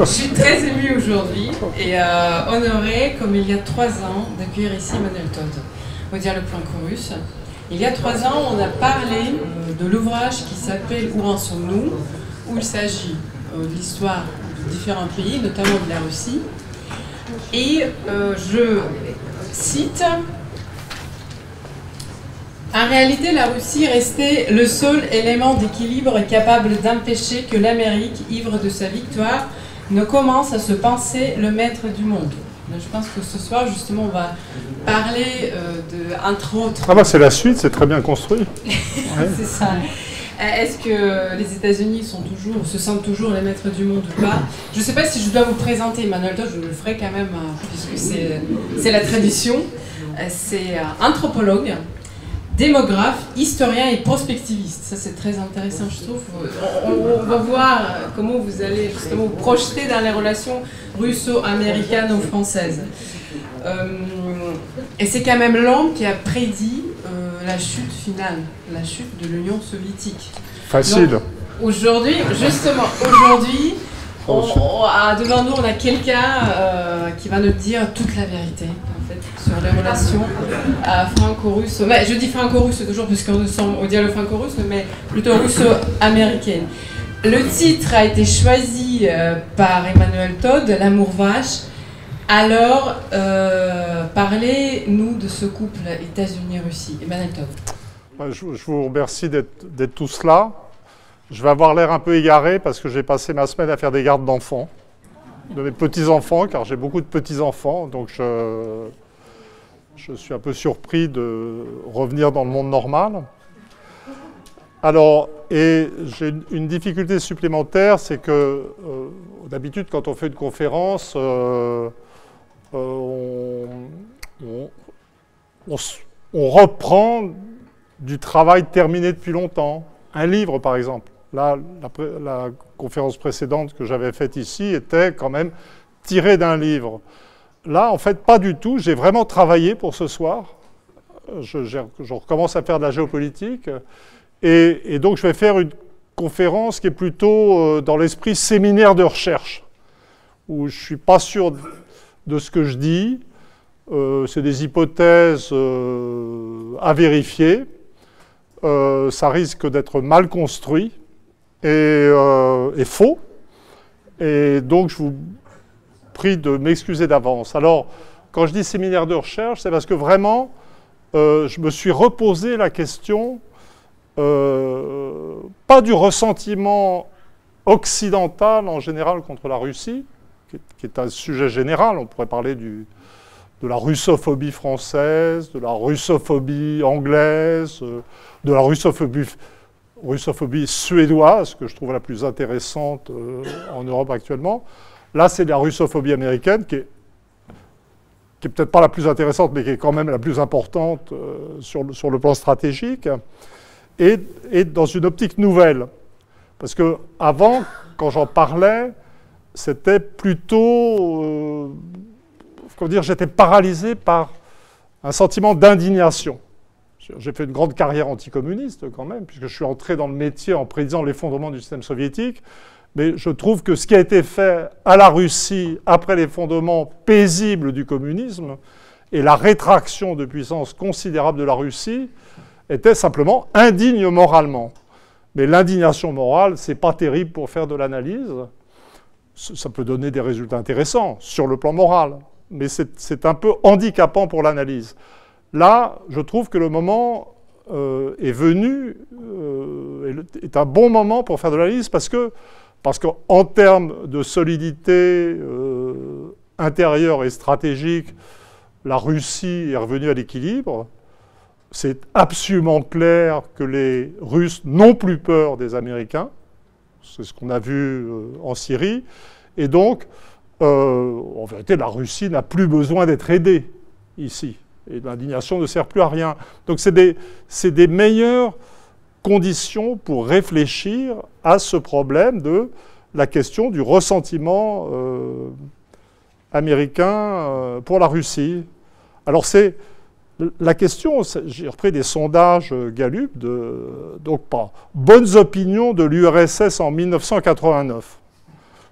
Je suis très émue aujourd'hui et euh, honorée, comme il y a trois ans, d'accueillir ici Emmanuel Todd au Dialogue Chorus. Il y a trois ans, on a parlé euh, de l'ouvrage qui s'appelle Où en sommes-nous où il s'agit euh, de l'histoire de différents pays, notamment de la Russie. Et je cite en réalité, la Russie restait le seul élément d'équilibre capable d'empêcher que l'Amérique, ivre de sa victoire, ne commence à se penser le maître du monde. Je pense que ce soir, justement, on va parler euh, de, entre autres. Ah bah c'est la suite, c'est très bien construit. c'est ça. Euh, est-ce que les États-Unis sont toujours, se sentent toujours les maîtres du monde ou pas? Je ne sais pas si je dois vous présenter Emmanuel Todd, je le ferai quand même, euh, puisque c'est la tradition. C'est anthropologue, démographe, historien et prospectiviste. Ça, c'est très intéressant, je trouve. On, va voir comment vous allez justement vous projeter dans les relations russo-américaines ou françaises. Euh, et c'est quand même l'homme qui a prédit euh, la chute finale, la chute de l'Union soviétique. Facile. Aujourd'hui, justement, aujourd'hui, devant nous, on a quelqu'un euh, qui va nous dire toute la vérité sur les relations franco-russes. je dis franco-russe toujours parce qu'on sommes au dialogue franco-russe, mais plutôt russo-américaine. Le titre a été choisi euh, par Emmanuel Todd, L'amour vache. Alors, euh, parlez-nous de ce couple États-Unis-Russie. Emmanuel Todd. Je, vous remercie d'être tous là. Je vais avoir l'air un peu égaré parce que j'ai passé ma semaine à faire des gardes d'enfants, de mes petits-enfants, car j'ai beaucoup de petits-enfants. Donc je, je suis un peu surpris de revenir dans le monde normal. Alors, et j'ai une difficulté supplémentaire, c'est que euh, d'habitude, quand on fait une conférence, euh, euh, on, reprend du travail terminé depuis longtemps. Un livre, par exemple. Là, la conférence précédente que j'avais faite ici était quand même tirée d'un livre. Là, en fait, pas du tout. J'ai vraiment travaillé pour ce soir. Je, recommence à faire de la géopolitique. Et, donc, je vais faire une conférence qui est plutôt euh, dans l'esprit séminaire de recherche, où je ne suis pas sûr de ce que je dis. Euh, c'est des hypothèses euh, à vérifier. ça risque d'être mal construit et, et, faux. Et donc, je vous de m'excuser d'avance. Alors, quand je dis séminaire de recherche, c'est parce que vraiment, euh, je me suis reposé la question, euh, pas du ressentiment occidental en général contre la Russie, qui est, un sujet général, on pourrait parler du, de la russophobie française, de la russophobie anglaise, euh, de la russophobie, russophobie suédoise, que je trouve la plus intéressante en Europe actuellement. Là, c'est la russophobie américaine qui est, peut-être pas la plus intéressante, mais qui est quand même la plus importante euh, sur, le, plan stratégique, et, et, dans une optique nouvelle. Parce que avant, quand j'en parlais, c'était plutôt, euh, comment dire, j'étais paralysé par un sentiment d'indignation. J'ai fait une grande carrière anticommuniste quand même, puisque je suis entré dans le métier en prédisant l'effondrement du système soviétique mais je trouve que ce qui a été fait à la Russie après l'effondrement paisible du communisme et la rétraction de puissance considérable de la Russie était simplement indigne moralement. Mais l'indignation morale, c'est pas terrible pour faire de l'analyse. Ça peut donner des résultats intéressants sur le plan moral, mais c'est un peu handicapant pour l'analyse. Là, je trouve que le moment euh, est venu, euh, est un bon moment pour faire de l'analyse parce que parce qu'en termes de solidité euh, intérieure et stratégique, la Russie est revenue à l'équilibre. C'est absolument clair que les Russes n'ont plus peur des Américains. C'est ce qu'on a vu euh, en Syrie. Et donc, euh, en vérité, la Russie n'a plus besoin d'être aidée ici. Et l'indignation ne sert plus à rien. Donc, c'est des, des meilleurs conditions pour réfléchir à ce problème de la question du ressentiment euh, américain euh, pour la Russie. Alors c'est la question, j'ai repris des sondages Gallup, de, donc pas bonnes opinions de l'URSS en 1989.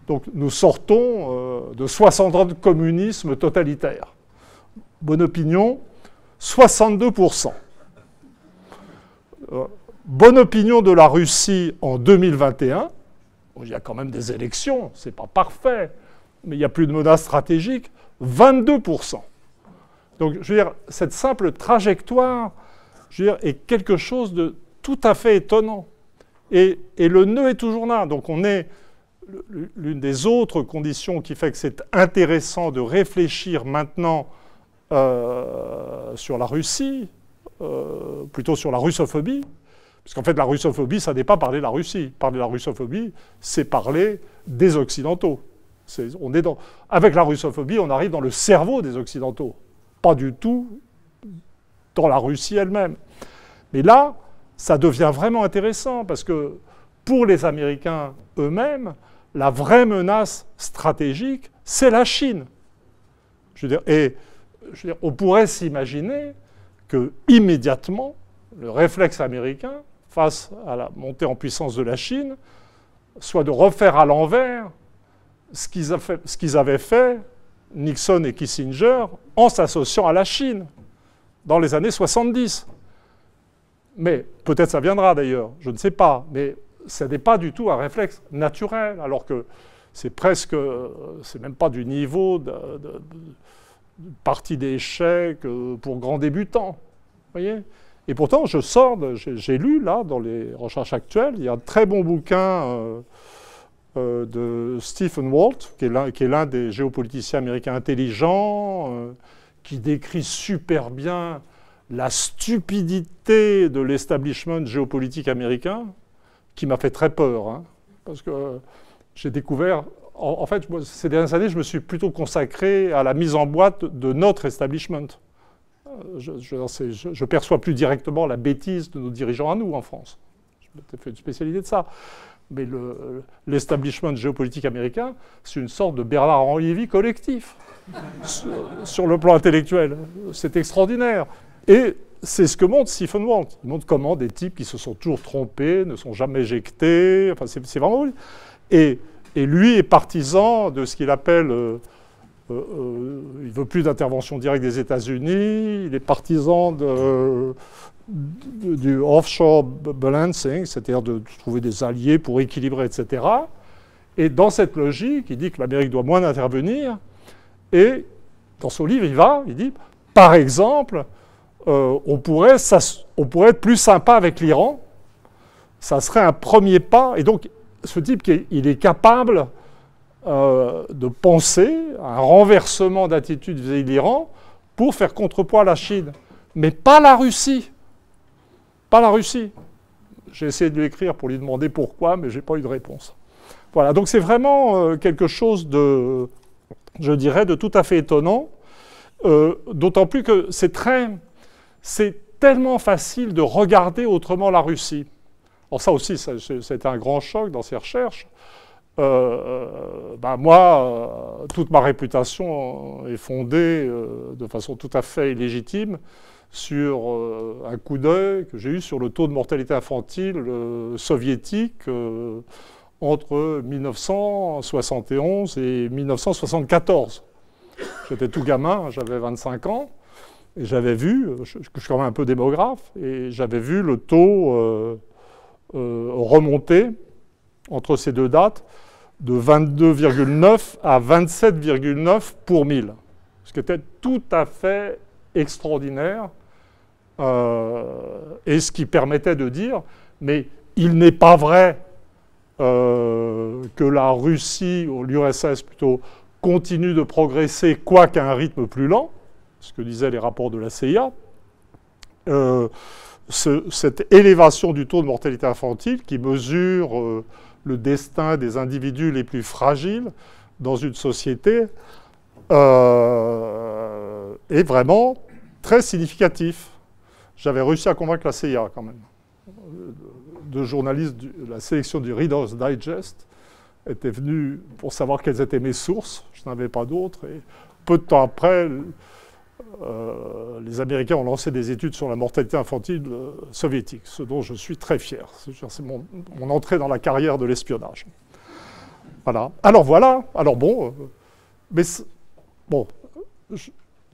Donc nous sortons euh, de 60 ans de communisme totalitaire. Bonne opinion, 62%. Euh, bonne opinion de la Russie en 2021. il y a quand même des élections, c'est pas parfait, mais il n'y a plus de menace stratégique, 22%. Donc, je veux dire, cette simple trajectoire, est quelque chose de tout à fait étonnant. Et, le nœud est toujours là. Donc, on est l'une des autres conditions qui fait que c'est intéressant de réfléchir maintenant euh, sur la Russie, euh, plutôt sur la russophobie, parce qu'en fait, la russophobie, ça n'est pas parler de la Russie. Parler de la russophobie, c'est parler des Occidentaux. on est dans, avec la russophobie, on arrive dans le cerveau des Occidentaux pas du tout dans la Russie elle-même. Mais là, ça devient vraiment intéressant parce que pour les Américains eux-mêmes, la vraie menace stratégique, c'est la Chine. Et on pourrait s'imaginer que immédiatement, le réflexe américain face à la montée en puissance de la Chine soit de refaire à l'envers ce qu'ils avaient fait Nixon et Kissinger en s'associant à la Chine dans les années 70. Mais peut-être ça viendra d'ailleurs, je ne sais pas. Mais ce n'est pas du tout un réflexe naturel, alors que c'est presque, c'est même pas du niveau de, partie d'échec euh, pour grands débutants. Voyez et pourtant, je sors, j'ai lu là, dans les recherches actuelles, il y a un très bon bouquin euh, euh, de Stephen Walt, qui est l'un des géopoliticiens américains intelligents, euh, qui décrit super bien la stupidité de l'establishment géopolitique américain, qui m'a fait très peur. Hein, parce que j'ai découvert. En, fait, ces dernières années, je me suis plutôt consacré à la mise en boîte de notre establishment. Je, je perçois plus directement la bêtise de nos dirigeants à nous en France. J'ai fait une spécialité de ça mais l'establishment géopolitique américain, c'est une sorte de Bernard-Henri Lévy collectif sur, le plan intellectuel. C'est extraordinaire. Et c'est ce que montre Stephen Walt. Il montre comment des types qui se sont toujours trompés, ne sont jamais éjectés. Enfin, c'est vraiment. Et, et, lui est partisan de ce qu'il appelle. Euh, euh, euh, il ne veut plus d'intervention directe des États-Unis. Il est partisan du offshore balancing, c'est-à-dire de trouver des alliés pour équilibrer, etc. Et dans cette logique, il dit que l'Amérique doit moins intervenir. Et dans son livre, il va, il dit, par exemple, euh, on, pourrait, on pourrait être plus sympa avec l'Iran. Ça serait un premier pas. Et donc, ce type, il est capable euh, de penser à un renversement d'attitude vis-à-vis de l'Iran pour faire contrepoids à la Chine. Mais pas la Russie pas la Russie. J'ai essayé de lui écrire pour lui demander pourquoi, mais je n'ai pas eu de réponse. Voilà, donc c'est vraiment euh, quelque chose de, je dirais, de tout à fait étonnant, euh, d'autant plus que c'est très, c'est tellement facile de regarder autrement la Russie. Alors ça aussi, c'était un grand choc dans ces recherches. Euh, ben moi, toute ma réputation est fondée de façon tout à fait illégitime sur euh, un coup d'œil que j'ai eu sur le taux de mortalité infantile euh, soviétique euh, entre 1971 et 1974. J'étais tout gamin, j'avais 25 ans, et j'avais vu, je, je, suis quand même un peu démographe, et j'avais vu le taux remonter entre ces deux dates de 22,9 à 27,9 pour 1000, ce qui était tout à fait extraordinaire euh, et ce qui permettait de dire, mais il n'est pas vrai euh, que la Russie, ou l'URSS plutôt, continue de progresser, quoiqu'à un rythme plus lent, ce que disaient les rapports de la CIA. Euh, cette élévation du taux de mortalité infantile qui mesure le destin des individus les plus fragiles dans une société est vraiment très significatif j'avais réussi à convaincre la CIA quand même. Deux journalistes de la sélection du Reader's Digest étaient venus pour savoir quelles étaient mes sources. Je n'en avais pas d'autres. Et peu de temps après, euh, les Américains ont lancé des études sur la mortalité infantile euh, soviétique, ce dont je suis très fier. C'est mon, entrée dans la carrière de l'espionnage. Voilà. Alors voilà. Alors bon, mais bon,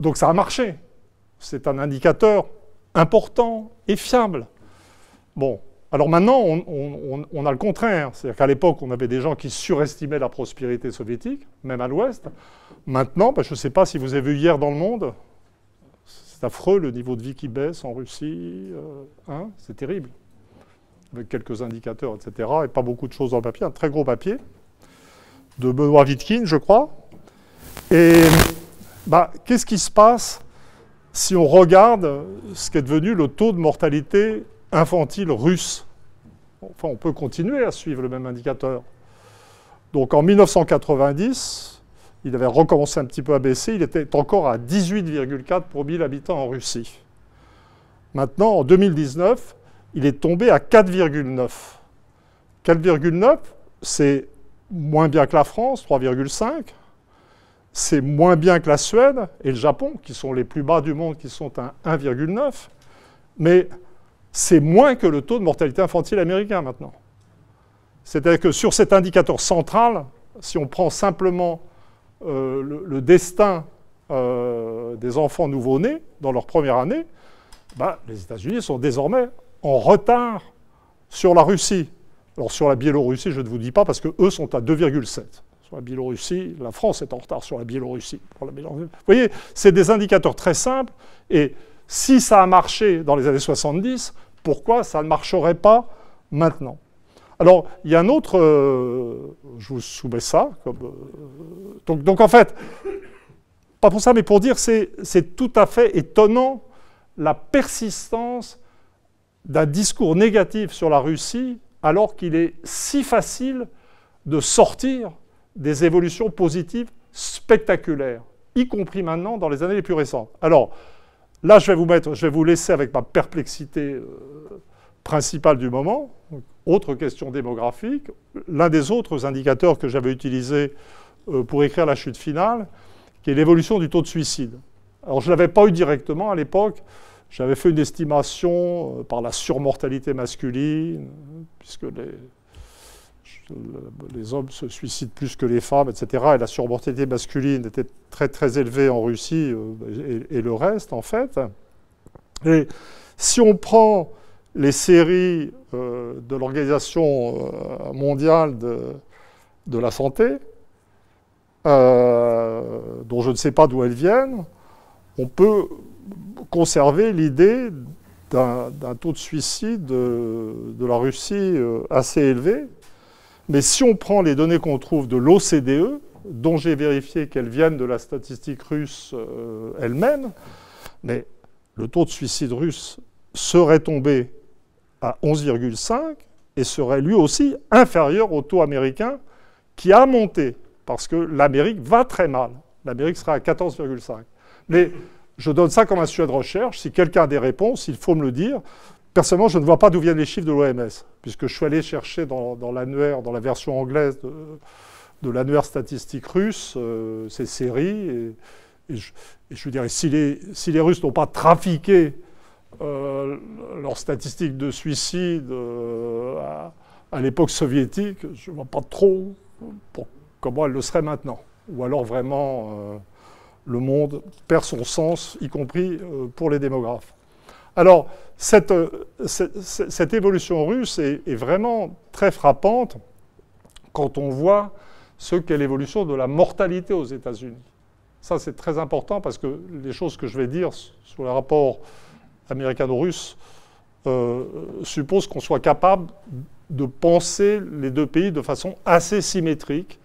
donc ça a marché. C'est un indicateur important et fiable. Bon, alors maintenant, on, a le contraire. C'est-à-dire qu'à l'époque, on avait des gens qui surestimaient la prospérité soviétique, même à l'Ouest. Maintenant, ben, je ne sais pas si vous avez vu hier dans le monde, c'est affreux le niveau de vie qui baisse en Russie. Euh, hein, c'est terrible. Avec quelques indicateurs, etc. Et pas beaucoup de choses dans le papier. Un très gros papier de Benoît Wittkin, je crois. Et bah, qu'est-ce qui se passe si on regarde ce qui est devenu le taux de mortalité infantile russe? Enfin, on peut continuer à suivre le même indicateur. Donc en 1990, il avait recommencé un petit peu à baisser, il était encore à 18,4 pour 1000 habitants en Russie. Maintenant, en 2019, il est tombé à 4,9. 4,9, c'est moins bien que la France, 3,5. C'est moins bien que la Suède et le Japon, qui sont les plus bas du monde, qui sont à 1,9. Mais c'est moins que le taux de mortalité infantile américain maintenant. C'est-à-dire que sur cet indicateur central, si on prend simplement euh, le, destin euh, des enfants nouveau-nés dans leur première année, bah, les États-Unis sont désormais en retard sur la Russie. Alors sur la Biélorussie, je ne vous dis pas parce qu'eux sont à 2,7. Sur la Biélorussie, la France est en retard sur la Biélorussie. Vous voyez, c'est des indicateurs très simples et si ça a marché dans les années 70, pourquoi ça ne marcherait pas maintenant? Alors, il y a un autre... Euh, je vous soumets ça. Euh, donc, en fait, pas pour ça, mais pour dire c'est c'est tout à fait étonnant la persistance d'un discours négatif sur la Russie alors qu'il est si facile de sortir des évolutions positives spectaculaires, y compris maintenant dans les années les plus récentes. Alors, Là, je vais vous mettre, je vais vous laisser avec ma perplexité euh, principale du moment. Autre question démographique. L'un des autres indicateurs que j'avais utilisé euh, pour écrire la chute finale, qui est l'évolution du taux de suicide. Alors, je ne l'avais pas eu directement à l'époque. J'avais fait une estimation euh, par la surmortalité masculine, puisque les, hommes se suicident plus que les femmes, etc. Et la surmortalité masculine était très très élevée en Russie euh, et, le reste, en fait. Et si on prend les séries euh, de l'Organisation euh, mondiale de, la santé, dont je ne sais pas d'où elles viennent, on peut conserver l'idée d'un taux de suicide de la Russie assez élevé, mais si on prend les données qu'on trouve de l'OCDE, dont j'ai vérifié qu'elles viennent de la statistique russe euh, elle-même, mais le taux de suicide russe serait tombé à 11,5 et serait lui aussi inférieur au taux américain qui a monté, parce que l'Amérique va très mal. L'Amérique sera à 14,5. Mais je donne ça comme un sujet de recherche. Si quelqu'un a des réponses, il faut me le dire. Personnellement, je ne vois pas d'où viennent les chiffres de l'OMS, puisque je suis allé chercher dans, l'annuaire, dans la version anglaise de, l'annuaire statistique russe, euh, ces séries. Et, je, veux dire, si les, si les Russes n'ont pas trafiqué euh, leurs statistiques de suicide euh, à, l'époque soviétique, je ne vois pas trop comment elles le seraient maintenant. Ou alors vraiment, le monde perd son sens, y compris pour les démographes. Alors, cette, évolution russe est, vraiment très frappante quand on voit ce qu'est l'évolution de la mortalité aux États-Unis. Ça, c'est très important parce que les choses que je vais dire sur le rapport américano-russe euh, supposent qu'on soit capable de penser les deux pays de façon assez symétrique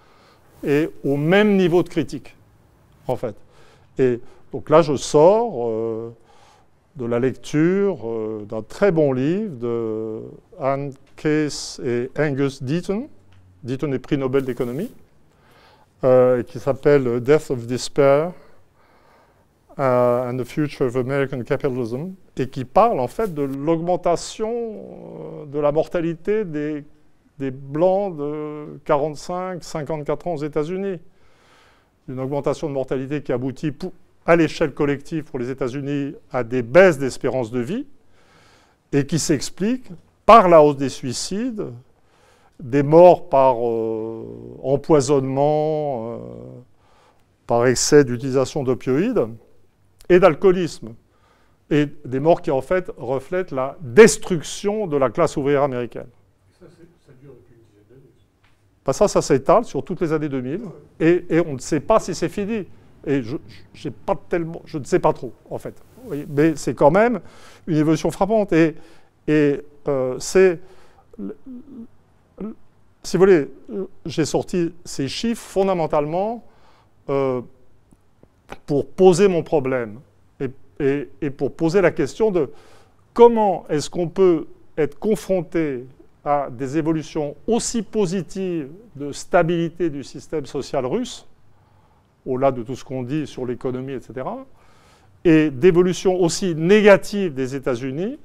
et au même niveau de critique, en fait. Et donc là, je sors. Euh, de la lecture euh, d'un très bon livre de Anne Case et Angus Deaton. Deaton est prix Nobel d'économie, qui s'appelle Death of Despair uh, and the Future of American Capitalism, et qui parle en fait de l'augmentation euh, de la mortalité des, blancs de 45-54 ans aux États-Unis. Une augmentation de mortalité qui aboutit à l'échelle collective pour les États-Unis à des baisses d'espérance de vie et qui s'expliquent par la hausse des suicides, des morts par euh, empoisonnement, euh, par excès d'utilisation d'opioïdes et d'alcoolisme. Et des morts qui en fait reflètent la destruction de la classe ouvrière américaine. Ça, ça dure depuis une dizaine d'années. Ça, ça s'étale sur toutes les années 2000 et, on ne sait pas si c'est fini. Et je, ne sais pas trop, en fait. Mais c'est quand même une évolution frappante. Et, euh, c'est. Si vous voulez, j'ai sorti ces chiffres fondamentalement euh, pour poser mon problème et, et, pour poser la question de comment est-ce qu'on peut être confronté à des évolutions aussi positives de stabilité du système social russe au-delà de tout ce qu'on dit sur l'économie, etc., et d'évolution aussi négative des États-Unis,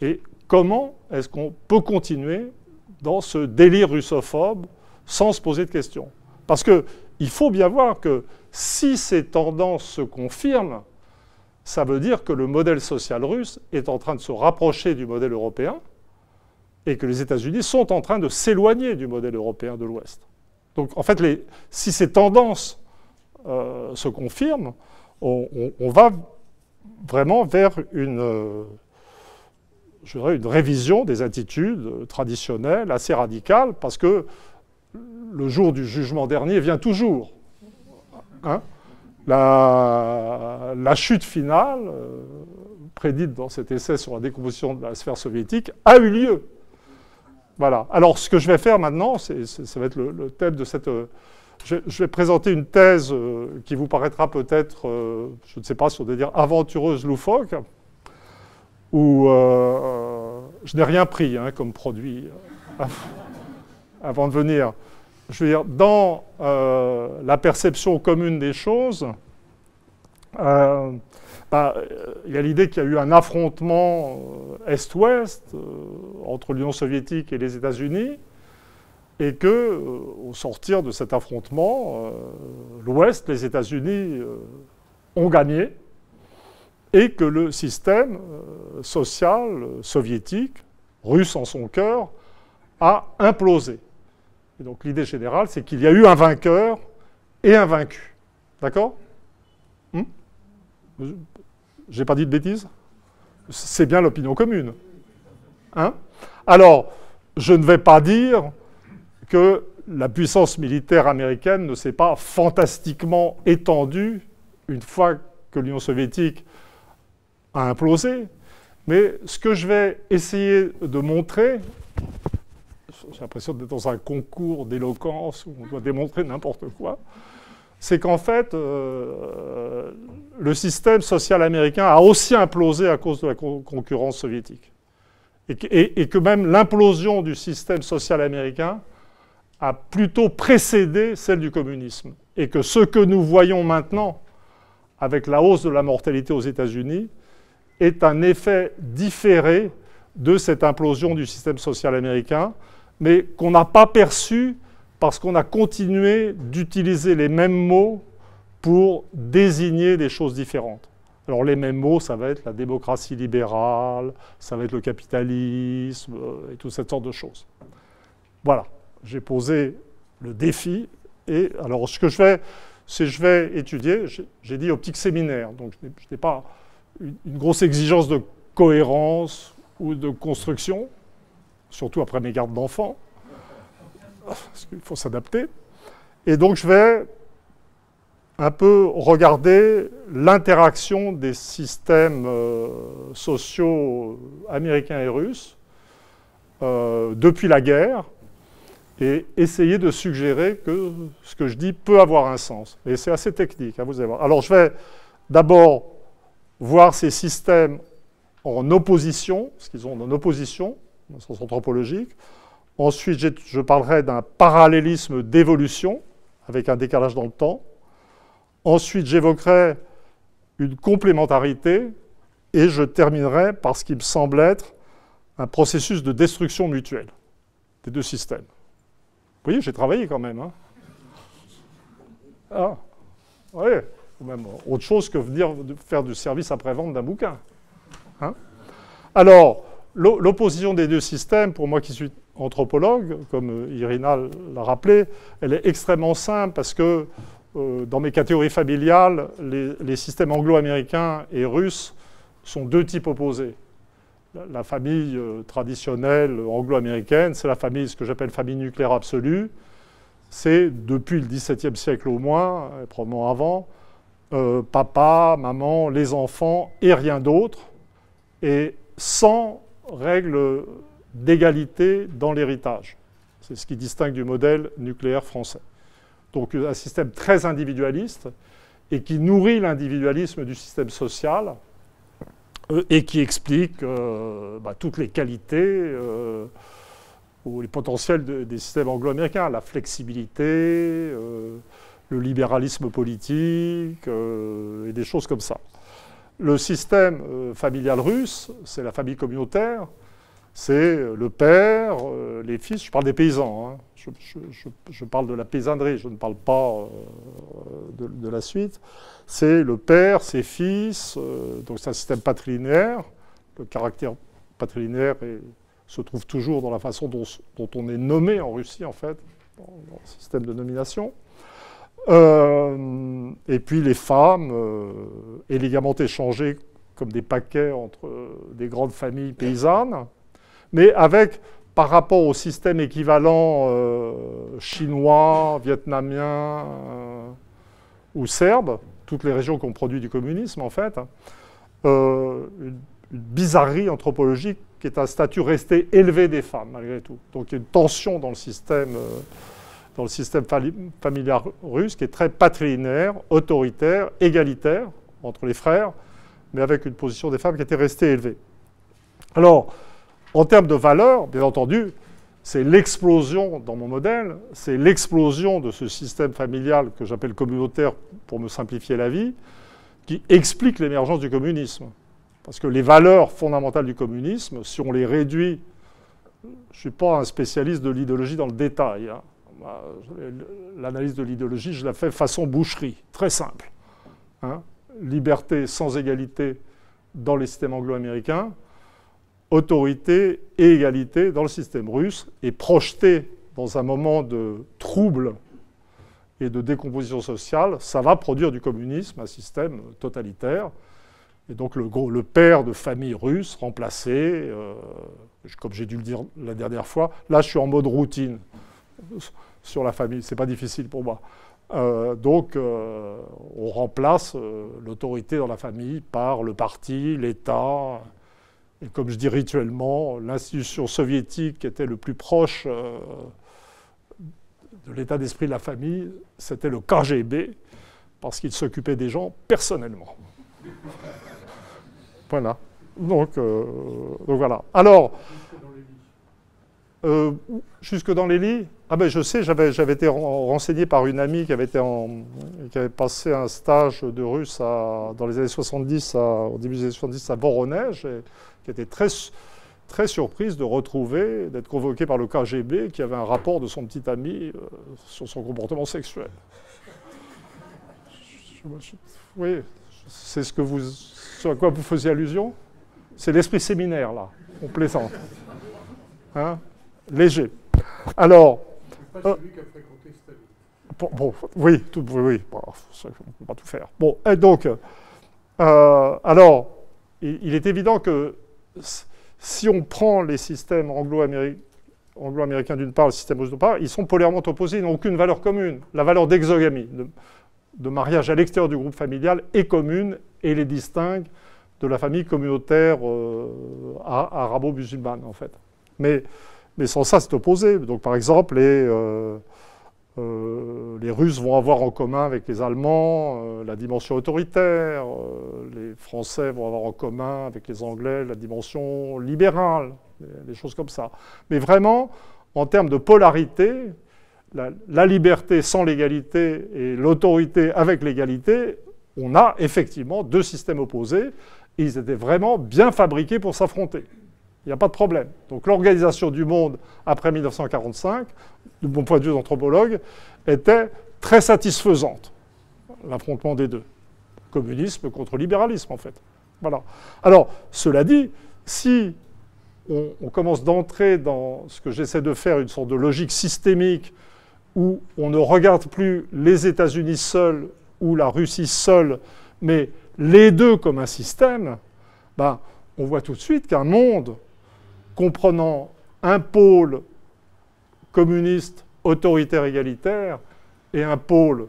et comment est-ce qu'on peut continuer dans ce délire russophobe sans se poser de questions Parce qu'il faut bien voir que si ces tendances se confirment, ça veut dire que le modèle social russe est en train de se rapprocher du modèle européen et que les États-Unis sont en train de s'éloigner du modèle européen de l'Ouest. Donc en fait, si ces tendances euh, se confirme, on, va vraiment vers une, euh, je dirais une révision des attitudes traditionnelles assez radicales, parce que le jour du jugement dernier vient toujours. Hein. la, chute finale, euh, prédite dans cet essai sur la décomposition de la sphère soviétique, a eu lieu. Voilà. Alors, ce que je vais faire maintenant, ça va être le, thème de cette je, vais présenter une thèse euh, qui vous paraîtra peut-être, euh, je ne sais pas si on doit dire aventureuse, loufoque, où euh, je n'ai rien pris hein, comme produit avant de venir. Je veux dire, dans la perception commune des choses, bah, il y a l'idée qu'il y a eu un affrontement Est-Ouest entre l'Union soviétique et les États-Unis et que, euh, au sortir de cet affrontement, euh, l'Ouest, les États-Unis, euh, ont gagné, et que le système social soviétique, russe en son cœur, a implosé. Et donc l'idée générale, c'est qu'il y a eu un vainqueur et un vaincu. D'accord? Hmm? J'ai pas dit de bêtises? C'est bien l'opinion commune. Hein? Alors, je ne vais pas dire que la puissance militaire américaine ne s'est pas fantastiquement étendue une fois que l'Union soviétique a implosé. Mais ce que je vais essayer de montrer, j'ai l'impression d'être dans un concours d'éloquence où on doit démontrer n'importe quoi, c'est qu'en fait, euh, le système social américain a aussi implosé à cause de la concurrence soviétique. et que même l'implosion du système social américain a plutôt précédé celle du communisme. Et que ce que nous voyons maintenant, avec la hausse de la mortalité aux États-Unis, est un effet différé de cette implosion du système social américain, mais qu'on n'a pas perçu parce qu'on a continué d'utiliser les mêmes mots pour désigner des choses différentes. Alors les mêmes mots, ça va être la démocratie libérale, ça va être le capitalisme euh, et toute cette sorte de choses. Voilà j'ai posé le défi. Et alors, ce que je fais, c'est je vais étudier, j'ai dit optique séminaire, donc je n'ai pas une, grosse exigence de cohérence ou de construction, surtout après mes gardes d'enfants, parce qu'il faut s'adapter. Et donc, je vais un peu regarder l'interaction des systèmes euh, sociaux américains et russes euh, depuis la guerre et essayer de suggérer que ce que je dis peut avoir un sens. Et c'est assez technique, hein, vous allez voir. Alors je vais d'abord voir ces systèmes en opposition, ce qu'ils ont en opposition, dans le sens anthropologique. Ensuite, je parlerai d'un parallélisme d'évolution, avec un décalage dans le temps. Ensuite, j'évoquerai une complémentarité, et je terminerai par ce qui me semble être un processus de destruction mutuelle des deux systèmes. Vous voyez, j'ai travaillé quand même. Hein. Ah, oui, ou même autre chose que venir faire du service après-vente d'un bouquin. Hein. Alors, l'opposition des deux systèmes, pour moi qui suis anthropologue, comme Irina l'a rappelé, elle est extrêmement simple parce que euh, dans mes catégories familiales, les, systèmes anglo-américains et russes sont deux types opposés. La, famille euh, traditionnelle anglo-américaine, c'est la famille, ce que j'appelle famille nucléaire absolue. C'est depuis le XVIIe siècle au moins, probablement avant, euh, papa, maman, les enfants et rien d'autre, et sans règles d'égalité dans l'héritage. C'est ce qui distingue du modèle nucléaire français. Donc un système très individualiste et qui nourrit l'individualisme du système social euh, et qui explique euh, bah, toutes les qualités euh, ou les potentiels des systèmes anglo-américains, la flexibilité, le libéralisme politique et des choses comme ça. Le système familial russe, c'est la famille communautaire, c'est le père, les fils, je parle des paysans, hein, je, parle de la paysannerie, je ne parle pas euh, de, la suite, c'est le père, ses fils, euh, donc c'est un système patrilinéaire. Le caractère patrilinéaire se trouve toujours dans la façon dont, on est nommé en Russie, en fait, dans, le système de nomination. Euh, et puis les femmes, élégamment échangées comme des paquets entre des grandes familles paysannes, mais avec par rapport au système équivalent euh, chinois, vietnamien euh, ou serbe, toutes les régions qui ont produit du communisme en fait, euh, une, bizarrerie anthropologique qui est un statut resté élevé des femmes malgré tout. Donc il y a une tension dans le système, dans le système familial russe qui est très patrilinéaire, autoritaire, égalitaire entre les frères, mais avec une position des femmes qui était restée élevée. Alors, en termes de valeur, bien entendu, c'est l'explosion, dans mon modèle, c'est l'explosion de ce système familial que j'appelle communautaire pour me simplifier la vie, qui explique l'émergence du communisme. Parce que les valeurs fondamentales du communisme, si on les réduit, je ne suis pas un spécialiste de l'idéologie dans le détail. Hein. L'analyse de l'idéologie, je la fais façon boucherie, très simple. Hein. Liberté sans égalité dans les systèmes anglo-américains, autorité et égalité dans le système russe et projeté dans un moment de trouble et de décomposition sociale, ça va produire du communisme, un système totalitaire. Et donc le, le père de famille russe remplacé, euh, comme j'ai dû le dire la dernière fois, là je suis en mode routine sur la famille, c'est pas difficile pour moi. Euh, donc euh, on remplace l'autorité dans la famille par le parti, l'État, et comme je dis rituellement, l'institution soviétique était le plus proche euh, de l'état d'esprit de la famille, c'était le KGB, parce qu'il s'occupait des gens personnellement. voilà. Donc, euh, donc voilà. Alors, euh, jusque dans les lits Ah ben je sais, j'avais, j'avais été renseigné par une amie qui avait, été qui avait passé un stage de russe dans les années 70, au début des années 70 à Voronezh, qui était très, très surprise de retrouver, d'être convoquée par le KGB qui avait un rapport de son petit ami euh, sur son comportement sexuel. Oui, c'est ce, que vous, à quoi vous faisiez allusion? C'est l'esprit séminaire, là. On plaisante. Hein? Léger. Alors. Pas euh, celui qui a fréquenté bon, bon, oui, tout, oui, oui bon, on ne peut pas tout faire. Bon, et donc, euh, alors, il, est évident que si on prend les systèmes anglo-américains d'une part, le système russe d'autre part, ils sont polairement opposés, ils n'ont aucune valeur commune. La valeur d'exogamie, de, mariage à l'extérieur du groupe familial, est commune et les distingue de la famille communautaire euh, arabo-musulmane, en fait. Mais mais sans ça, c'est opposé. Donc, par exemple, les, euh, euh, Russes vont avoir en commun avec les Allemands euh, la dimension autoritaire, les Français vont avoir en commun avec les Anglais la dimension libérale, des choses comme ça. Mais vraiment, en termes de polarité, la, liberté sans l'égalité et l'autorité avec l'égalité, on a effectivement deux systèmes opposés, ils étaient vraiment bien fabriqués pour s'affronter. Il n'y a pas de problème. Donc l'organisation du monde après 1945, de mon point de vue d'anthropologue, était très satisfaisante, l'affrontement des deux. communisme contre libéralisme, en fait. Voilà. Alors, cela dit, si on, commence d'entrer dans ce que j'essaie de faire, une sorte de logique systémique, où on ne regarde plus les États-Unis seuls ou la Russie seule, mais les deux comme un système, ben, on voit tout de suite qu'un monde comprenant un pôle communiste, autoritaire, égalitaire, et un pôle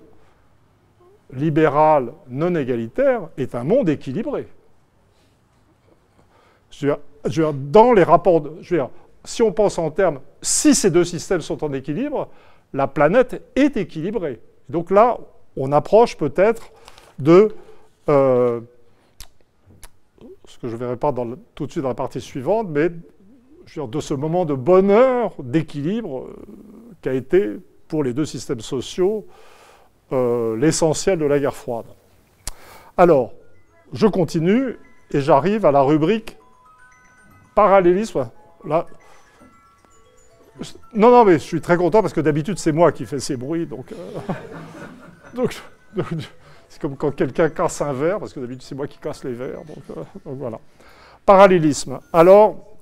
libéral, non égalitaire, est un monde équilibré. Je veux dire, dans les rapports, de, je veux dire, si on pense en termes, si ces deux systèmes sont en équilibre, la planète est équilibrée. Donc là, on approche peut-être de euh, ce que je ne verrai pas tout de suite dans la partie suivante, mais de ce moment de bonheur, d'équilibre euh, qu'a été pour les deux systèmes sociaux euh, l'essentiel de la guerre froide. Alors, je continue et j'arrive à la rubrique parallélisme. Non, non, mais je suis très content parce que d'habitude c'est moi qui fais ces bruits, donc, donc c'est comme quand quelqu'un casse un verre, parce que d'habitude c'est moi qui casse les verres. Donc, euh, voilà. Parallélisme. Alors,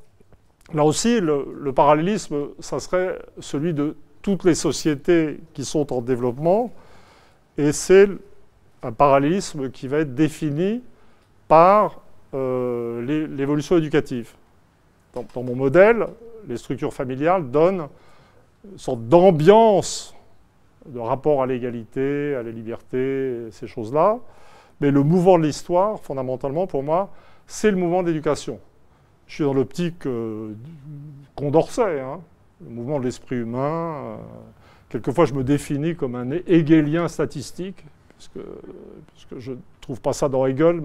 là aussi, le, parallélisme, ça serait celui de toutes les sociétés qui sont en développement, et c'est un parallélisme qui va être défini par euh, l'évolution éducative. dans, mon modèle, les structures familiales donnent une sorte d'ambiance de rapport à l'égalité, à la liberté, ces choses-là. Mais le mouvement de l'histoire, fondamentalement, pour moi, c'est le mouvement d'éducation. Je suis dans l'optique euh, Condorcet, hein, le mouvement de l'esprit humain. Euh, quelquefois, je me définis comme un hegelien statistique, parce je ne trouve pas ça dans Hegel,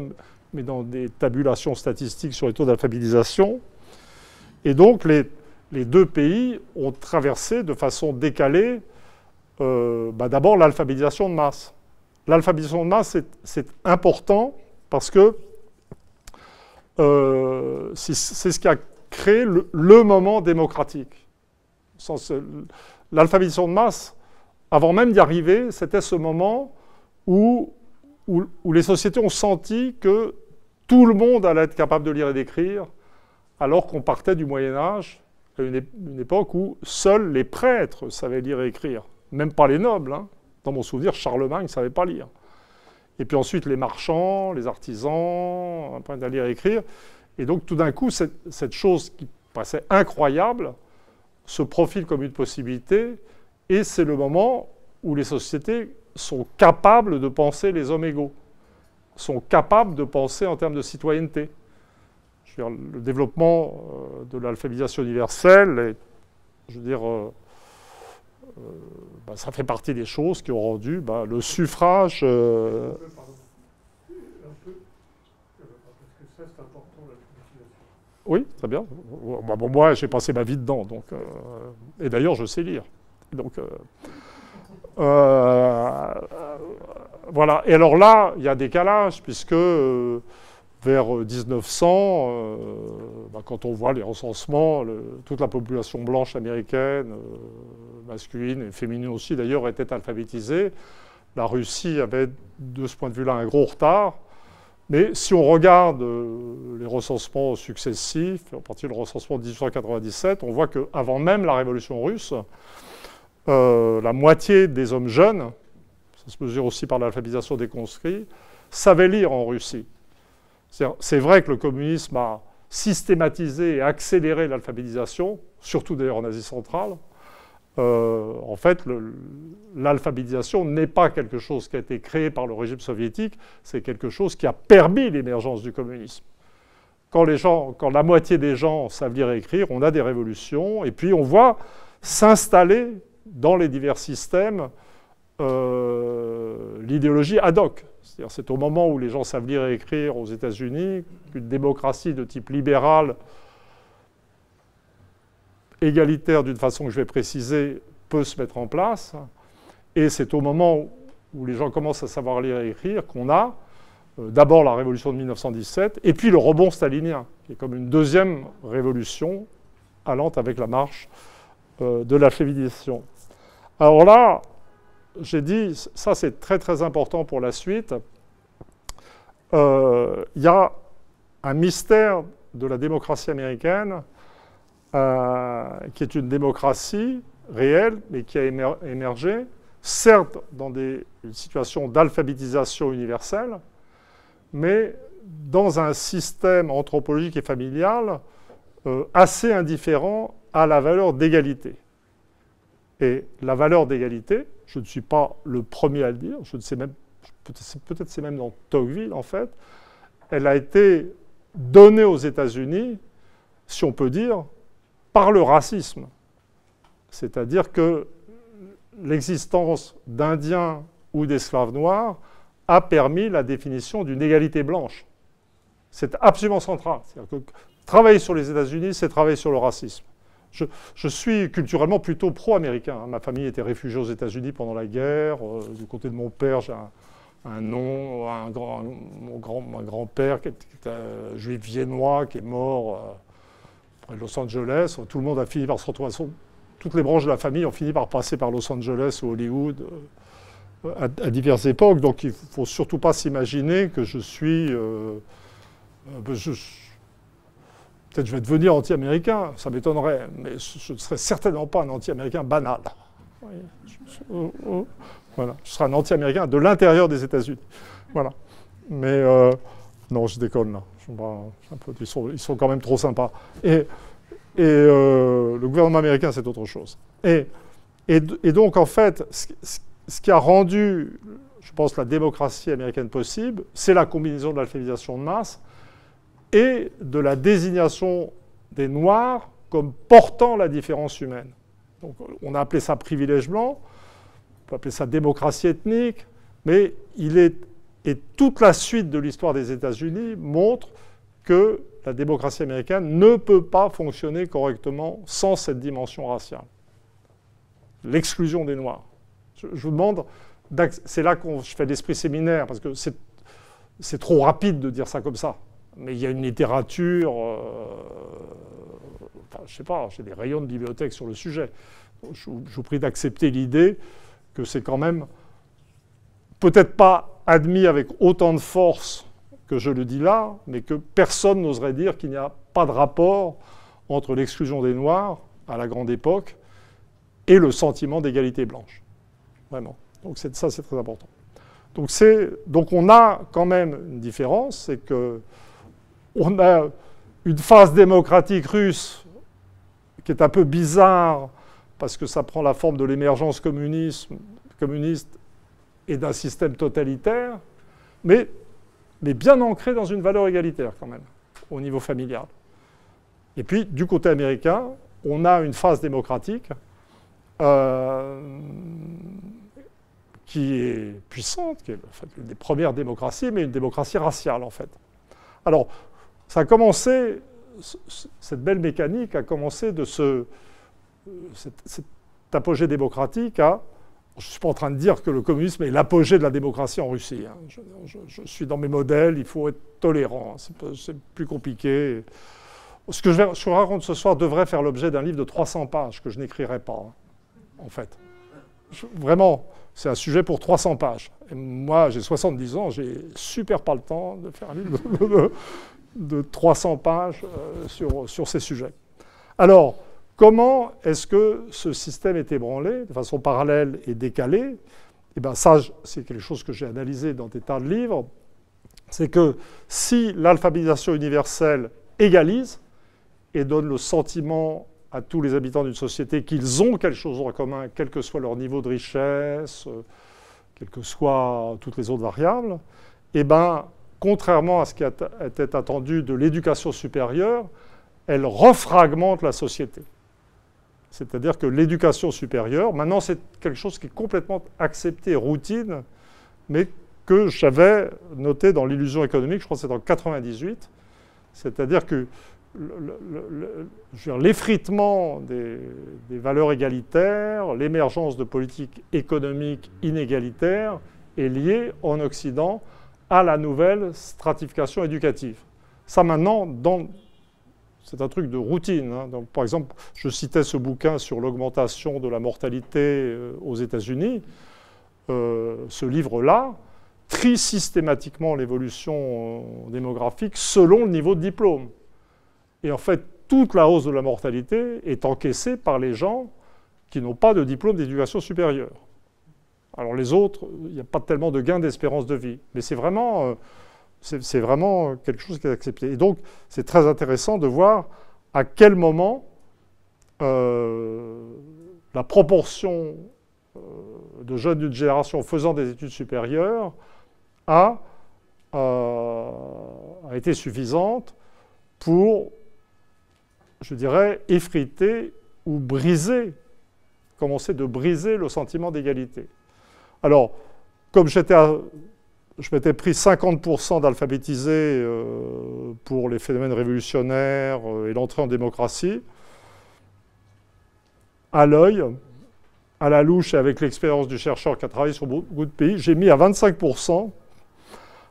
mais dans des tabulations statistiques sur les taux d'alphabétisation. Et donc, les, les deux pays ont traversé de façon décalée euh, bah, d'abord l'alphabétisation de masse. L'alphabétisation de masse, c'est important parce que euh, c'est ce qui a créé le, moment démocratique. L'alphabétisation de masse, avant même d'y arriver, c'était ce moment où, les sociétés ont senti que tout le monde allait être capable de lire et d'écrire, alors qu'on partait du Moyen Âge, à une, une époque où seuls les prêtres savaient lire et écrire même pas les nobles. Hein. Dans mon souvenir, Charlemagne ne savait pas lire. Et puis ensuite, les marchands, les artisans, après d'aller à écrire. Et donc, tout d'un coup, cette, chose qui passait incroyable se profile comme une possibilité. Et c'est le moment où les sociétés sont capables de penser les hommes égaux, sont capables de penser en termes de citoyenneté. Je veux dire, le développement euh, de l'alphabétisation universelle, est, je veux dire, euh, bah, ça fait partie des choses qui ont rendu bah, le suffrage. Euh, oui, très bien. Bon, moi, j'ai passé ma vie dedans, donc, euh, et d'ailleurs, je sais lire. Donc, voilà. Et alors là, il y a des calages, puisque vers 1900, euh, euh, bah, quand on voit les recensements, toute la population blanche américaine, euh, masculine et féminine aussi d'ailleurs, était alphabétisée. La Russie avait de ce point de vue-là un gros retard. Mais si on regarde les recensements successifs, en particulier le recensement de 1897, on voit qu'avant même la révolution russe, la moitié des hommes jeunes, ça se mesure aussi par l'alphabétisation des conscrits, savaient lire en Russie. C'est vrai que le communisme a systématisé et accéléré l'alphabétisation, surtout d'ailleurs en Asie centrale. Euh, en fait, l'alphabétisation n'est pas quelque chose qui a été créé par le régime soviétique, c'est quelque chose qui a permis l'émergence du communisme. Quand, la moitié des gens savent lire et écrire, on a des révolutions, et puis on voit s'installer dans les divers systèmes euh, l'idéologie ad hoc. C'est au moment où les gens savent lire et écrire aux États-Unis qu'une démocratie de type libéral, égalitaire d'une façon que je vais préciser, peut se mettre en place. Et c'est au moment où les gens commencent à savoir lire et écrire qu'on a euh, d'abord la révolution de 1917 et puis le rebond stalinien, qui est comme une deuxième révolution allant avec la marche euh, de la féminisation. Alors là, j'ai dit, ça c'est très très important pour la suite, euh, il y a un mystère de la démocratie américaine, euh, qui est une démocratie réelle, mais qui a émergé, certes dans des situations d'alphabétisation universelle, mais dans un système anthropologique et familial euh, assez indifférent à la valeur d'égalité. Et la valeur d'égalité, je ne suis pas le premier à le dire, je même, peut-être c'est même dans Tocqueville en fait, elle a été donnée aux États-Unis, si on peut dire, par le racisme. C'est-à-dire que l'existence d'Indiens ou d'esclaves noirs a permis la définition d'une égalité blanche. C'est absolument central. Que travailler sur les États-Unis, c'est travailler sur le racisme. Je, suis culturellement plutôt pro-américain. Ma famille était réfugiée aux États-Unis pendant la guerre. Euh, du côté de mon père, j'ai un, nom, un grand, mon grand, grand-père qui était, juif viennois, qui est mort euh, Los Angeles. Tout le monde a fini par se retrouver toutes les branches de la famille ont fini par passer par Los Angeles ou Hollywood euh, à, diverses époques. Donc il ne faut surtout pas s'imaginer que je suis. Euh, euh, peut-être je vais devenir anti-américain, ça m'étonnerait, mais je ne serai certainement pas un anti-américain banal. Voilà, je serai un anti-américain de l'intérieur des États-Unis. Voilà. Mais non, je déconne là. Ils sont, quand même trop sympas. Et euh, le gouvernement américain, c'est autre chose. Et, donc, en fait, ce, qui a rendu, je pense, la démocratie américaine possible, c'est la combinaison de l'alphabétisation de masse et de la désignation des Noirs comme portant la différence humaine. On a appelé ça privilège blanc, on peut appeler ça démocratie ethnique, mais il est. Et toute la suite de l'histoire des États-Unis montre que la démocratie américaine ne peut pas fonctionner correctement sans cette dimension raciale. L'exclusion des Noirs. Je, vous demande, c'est là que je fais l'esprit séminaire, parce que c'est trop rapide de dire ça comme ça. Mais il y a une littérature, euh, enfin, je sais pas, j'ai des rayons de bibliothèque sur le sujet. Je, je vous prie d'accepter l'idée que c'est quand même peut-être pas admis avec autant de force que je le dis là, mais que personne n'oserait dire qu'il n'y a pas de rapport entre l'exclusion des Noirs à la grande époque et le sentiment d'égalité blanche. Vraiment. Donc ça, c'est très important. Donc, donc on a quand même une différence, c'est que on a une phase démocratique russe qui est un peu bizarre parce que ça prend la forme de l'émergence communiste et d'un système totalitaire, mais bien ancré dans une valeur égalitaire quand même, au niveau familial. Et puis, du côté américain, on a une phase démocratique euh, qui est puissante, qui est une des premières démocraties, mais une démocratie raciale en fait. Alors, ça a commencé, cette belle mécanique a commencé de ce, cet apogée démocratique à je ne suis pas en train de dire que le communisme est l'apogée de la démocratie en Russie. Hein. Je, suis dans mes modèles, il faut être tolérant, c'est plus compliqué. Ce que je, vais, raconte ce soir devrait faire l'objet d'un livre de 300 pages que je n'écrirai pas, hein, en fait. vraiment, c'est un sujet pour 300 pages. Et moi, j'ai 70 ans, j'ai super pas le temps de faire un livre de, 300 pages euh, sur, sur ces sujets. Alors, Comment est-ce que ce système est ébranlé de façon parallèle et décalée? Eh bien, ça, c'est quelque chose que j'ai analysé dans des tas de livres. C'est que si l'alphabétisation universelle égalise et donne le sentiment à tous les habitants d'une société qu'ils ont quelque chose en commun, quel que soit leur niveau de richesse, quelles que soient toutes les autres variables, eh bien, contrairement à ce qui était attendu de l'éducation supérieure, elle refragmente la société. C'est-à-dire que l'éducation supérieure, maintenant c'est quelque chose qui est complètement accepté, routine, mais que j'avais noté dans l'illusion économique, je crois que c'est en 98, c'est-à-dire que l'effritement des, des, valeurs égalitaires, l'émergence de politiques économiques inégalitaires est lié en Occident à la nouvelle stratification éducative. Ça maintenant, c'est un truc de routine. Hein. Par exemple, je citais ce bouquin sur l'augmentation de la mortalité euh, aux États-Unis. Euh, ce livre-là, trie systématiquement l'évolution euh, démographique selon le niveau de diplôme. Et en fait, toute la hausse de la mortalité est encaissée par les gens qui n'ont pas de diplôme d'éducation supérieure. Alors les autres, il n'y a pas tellement de gain d'espérance de vie. Mais c'est vraiment, euh, vraiment quelque chose qui est accepté. Et donc, c'est très intéressant de voir à quel moment euh, la proportion euh, de jeunes d'une génération faisant des études supérieures a été suffisante pour, je dirais, effriter ou briser, commencer de briser le sentiment d'égalité. Alors, comme je m'étais pris 50% d'alphabétisés euh, pour les phénomènes révolutionnaires euh, et l'entrée en démocratie, à l'œil, à la louche et avec l'expérience du chercheur qui a travaillé sur beaucoup de pays, j'ai mis à 25%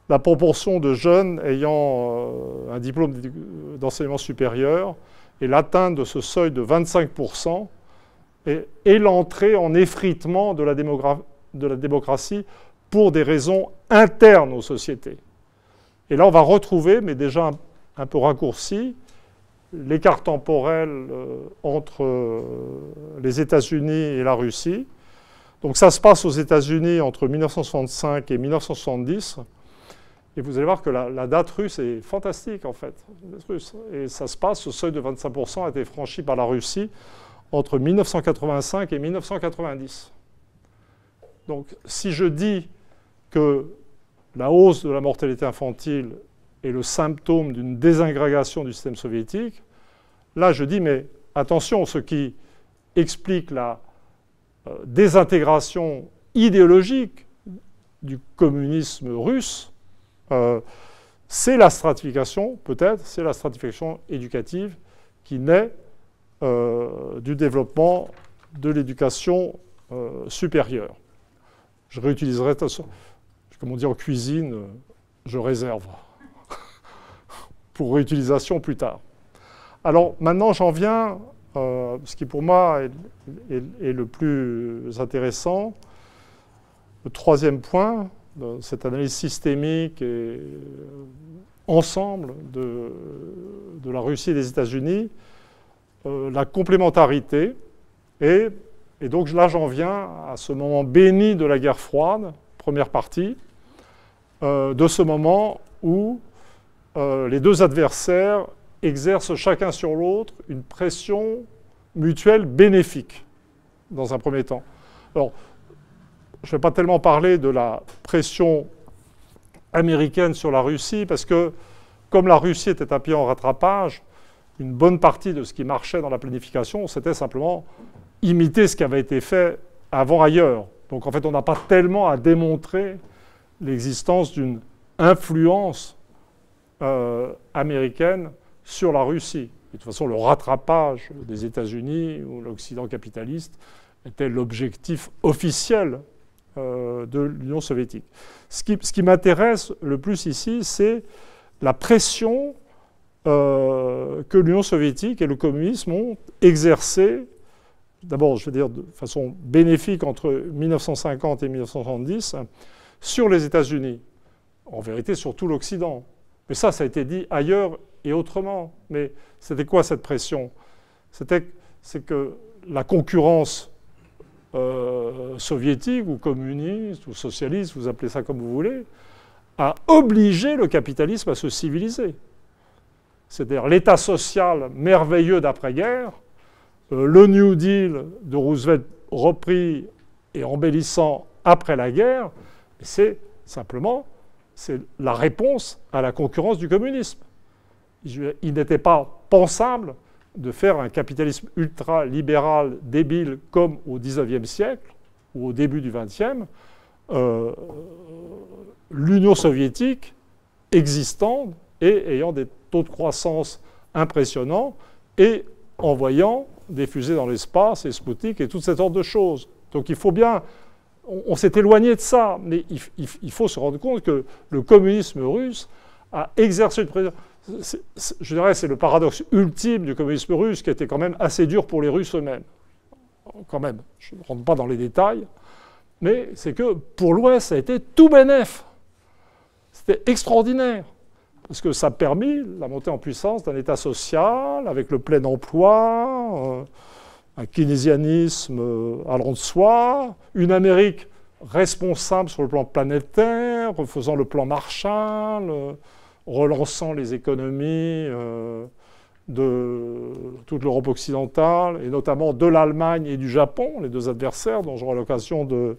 la proportion de jeunes ayant euh, un diplôme d'enseignement supérieur et l'atteinte de ce seuil de 25% et, et l'entrée en effritement de la démographie de la démocratie pour des raisons internes aux sociétés. Et là, on va retrouver, mais déjà un, peu raccourci, l'écart temporel euh, entre euh, les États-Unis et la Russie. Donc ça se passe aux États-Unis entre 1965 et 1970. Et vous allez voir que la, date russe est fantastique en fait. Et ça se passe, ce seuil de 25% a été franchi par la Russie entre 1985 et 1990. Donc si je dis que la hausse de la mortalité infantile est le symptôme d'une désingrégation du système soviétique, là je dis mais attention, ce qui explique la euh, désintégration idéologique du communisme russe, euh, c'est la stratification, peut-être, c'est la stratification éducative qui naît euh, du développement de l'éducation supérieure. Je réutiliserai, comme on dit en cuisine, euh, je réserve pour réutilisation plus tard. Alors maintenant, j'en viens, euh, ce qui pour moi est, le plus intéressant, le troisième point, cette analyse systémique et euh, ensemble de, de, la Russie et des États-Unis, la complémentarité et et donc là, j'en viens à ce moment béni de la guerre froide, première partie, euh, de ce moment où euh, les deux adversaires exercent chacun sur l'autre une pression mutuelle bénéfique, dans un premier temps. Alors, je ne vais pas tellement parler de la pression américaine sur la Russie, parce que comme la Russie était un pied en rattrapage, une bonne partie de ce qui marchait dans la planification, c'était simplement imiter ce qui avait été fait avant ailleurs. Donc en fait, on n'a pas tellement à démontrer l'existence d'une influence euh, américaine sur la Russie. de toute façon, le rattrapage des États-Unis ou l'Occident capitaliste était l'objectif officiel euh, de l'Union soviétique. Ce qui, m'intéresse le plus ici, c'est la pression euh, que l'Union soviétique et le communisme ont exercée d'abord, je veux dire, de façon bénéfique entre 1950 et 1970 sur les États-Unis. En vérité, sur tout l'Occident. Mais ça, ça a été dit ailleurs et autrement. Mais c'était quoi cette pression? C'est que la concurrence euh, soviétique ou communiste ou socialiste, vous appelez ça comme vous voulez, a obligé le capitalisme à se civiliser. C'est-à-dire l'État social merveilleux d'après-guerre le New Deal de Roosevelt repris et embellissant après la guerre, c'est simplement c'est la réponse à la concurrence du communisme. Il n'était pas pensable de faire un capitalisme ultra-libéral débile comme au XIXe siècle ou au début du XXe. Euh, L'Union soviétique existant et ayant des taux de croissance impressionnants et envoyant des fusées dans l'espace et Sputnik et toutes ces sortes de choses. Donc il faut bien. On, s'est éloigné de ça, mais il, faut se rendre compte que le communisme russe a exercé une pression. je dirais c'est le paradoxe ultime du communisme russe qui était quand même assez dur pour les Russes eux-mêmes. Quand même, je ne rentre pas dans les détails, mais c'est que pour l'Ouest, ça a été tout bénef. c'était extraordinaire. Parce que ça a permis la montée en puissance d'un État social avec le plein emploi, euh, un keynésianisme euh, allant de soi, une Amérique responsable sur le plan planétaire, refaisant le plan Marshall, euh, relançant les économies de toute l'Europe occidentale, et notamment de l'Allemagne et du Japon, les deux adversaires dont j'aurai l'occasion de,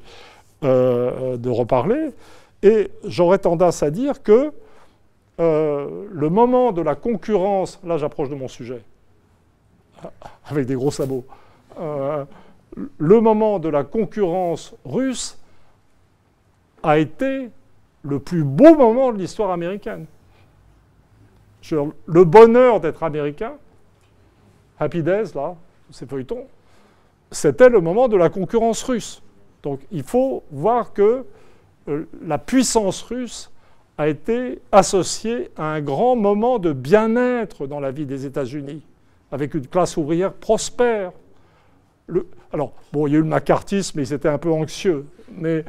de reparler. Et j'aurais tendance à dire que euh, le moment de la concurrence, là j'approche de mon sujet, avec des gros sabots, euh, le moment de la concurrence russe a été le plus beau moment de l'histoire américaine. Le bonheur d'être américain, Happy Days, là, ces feuilletons, c'était le moment de la concurrence russe. Donc il faut voir que euh, la puissance russe a été associée à un grand moment de bien-être dans la vie des États-Unis, avec une classe ouvrière prospère. alors, bon, il y a eu le macartisme, ils étaient un peu anxieux, mais,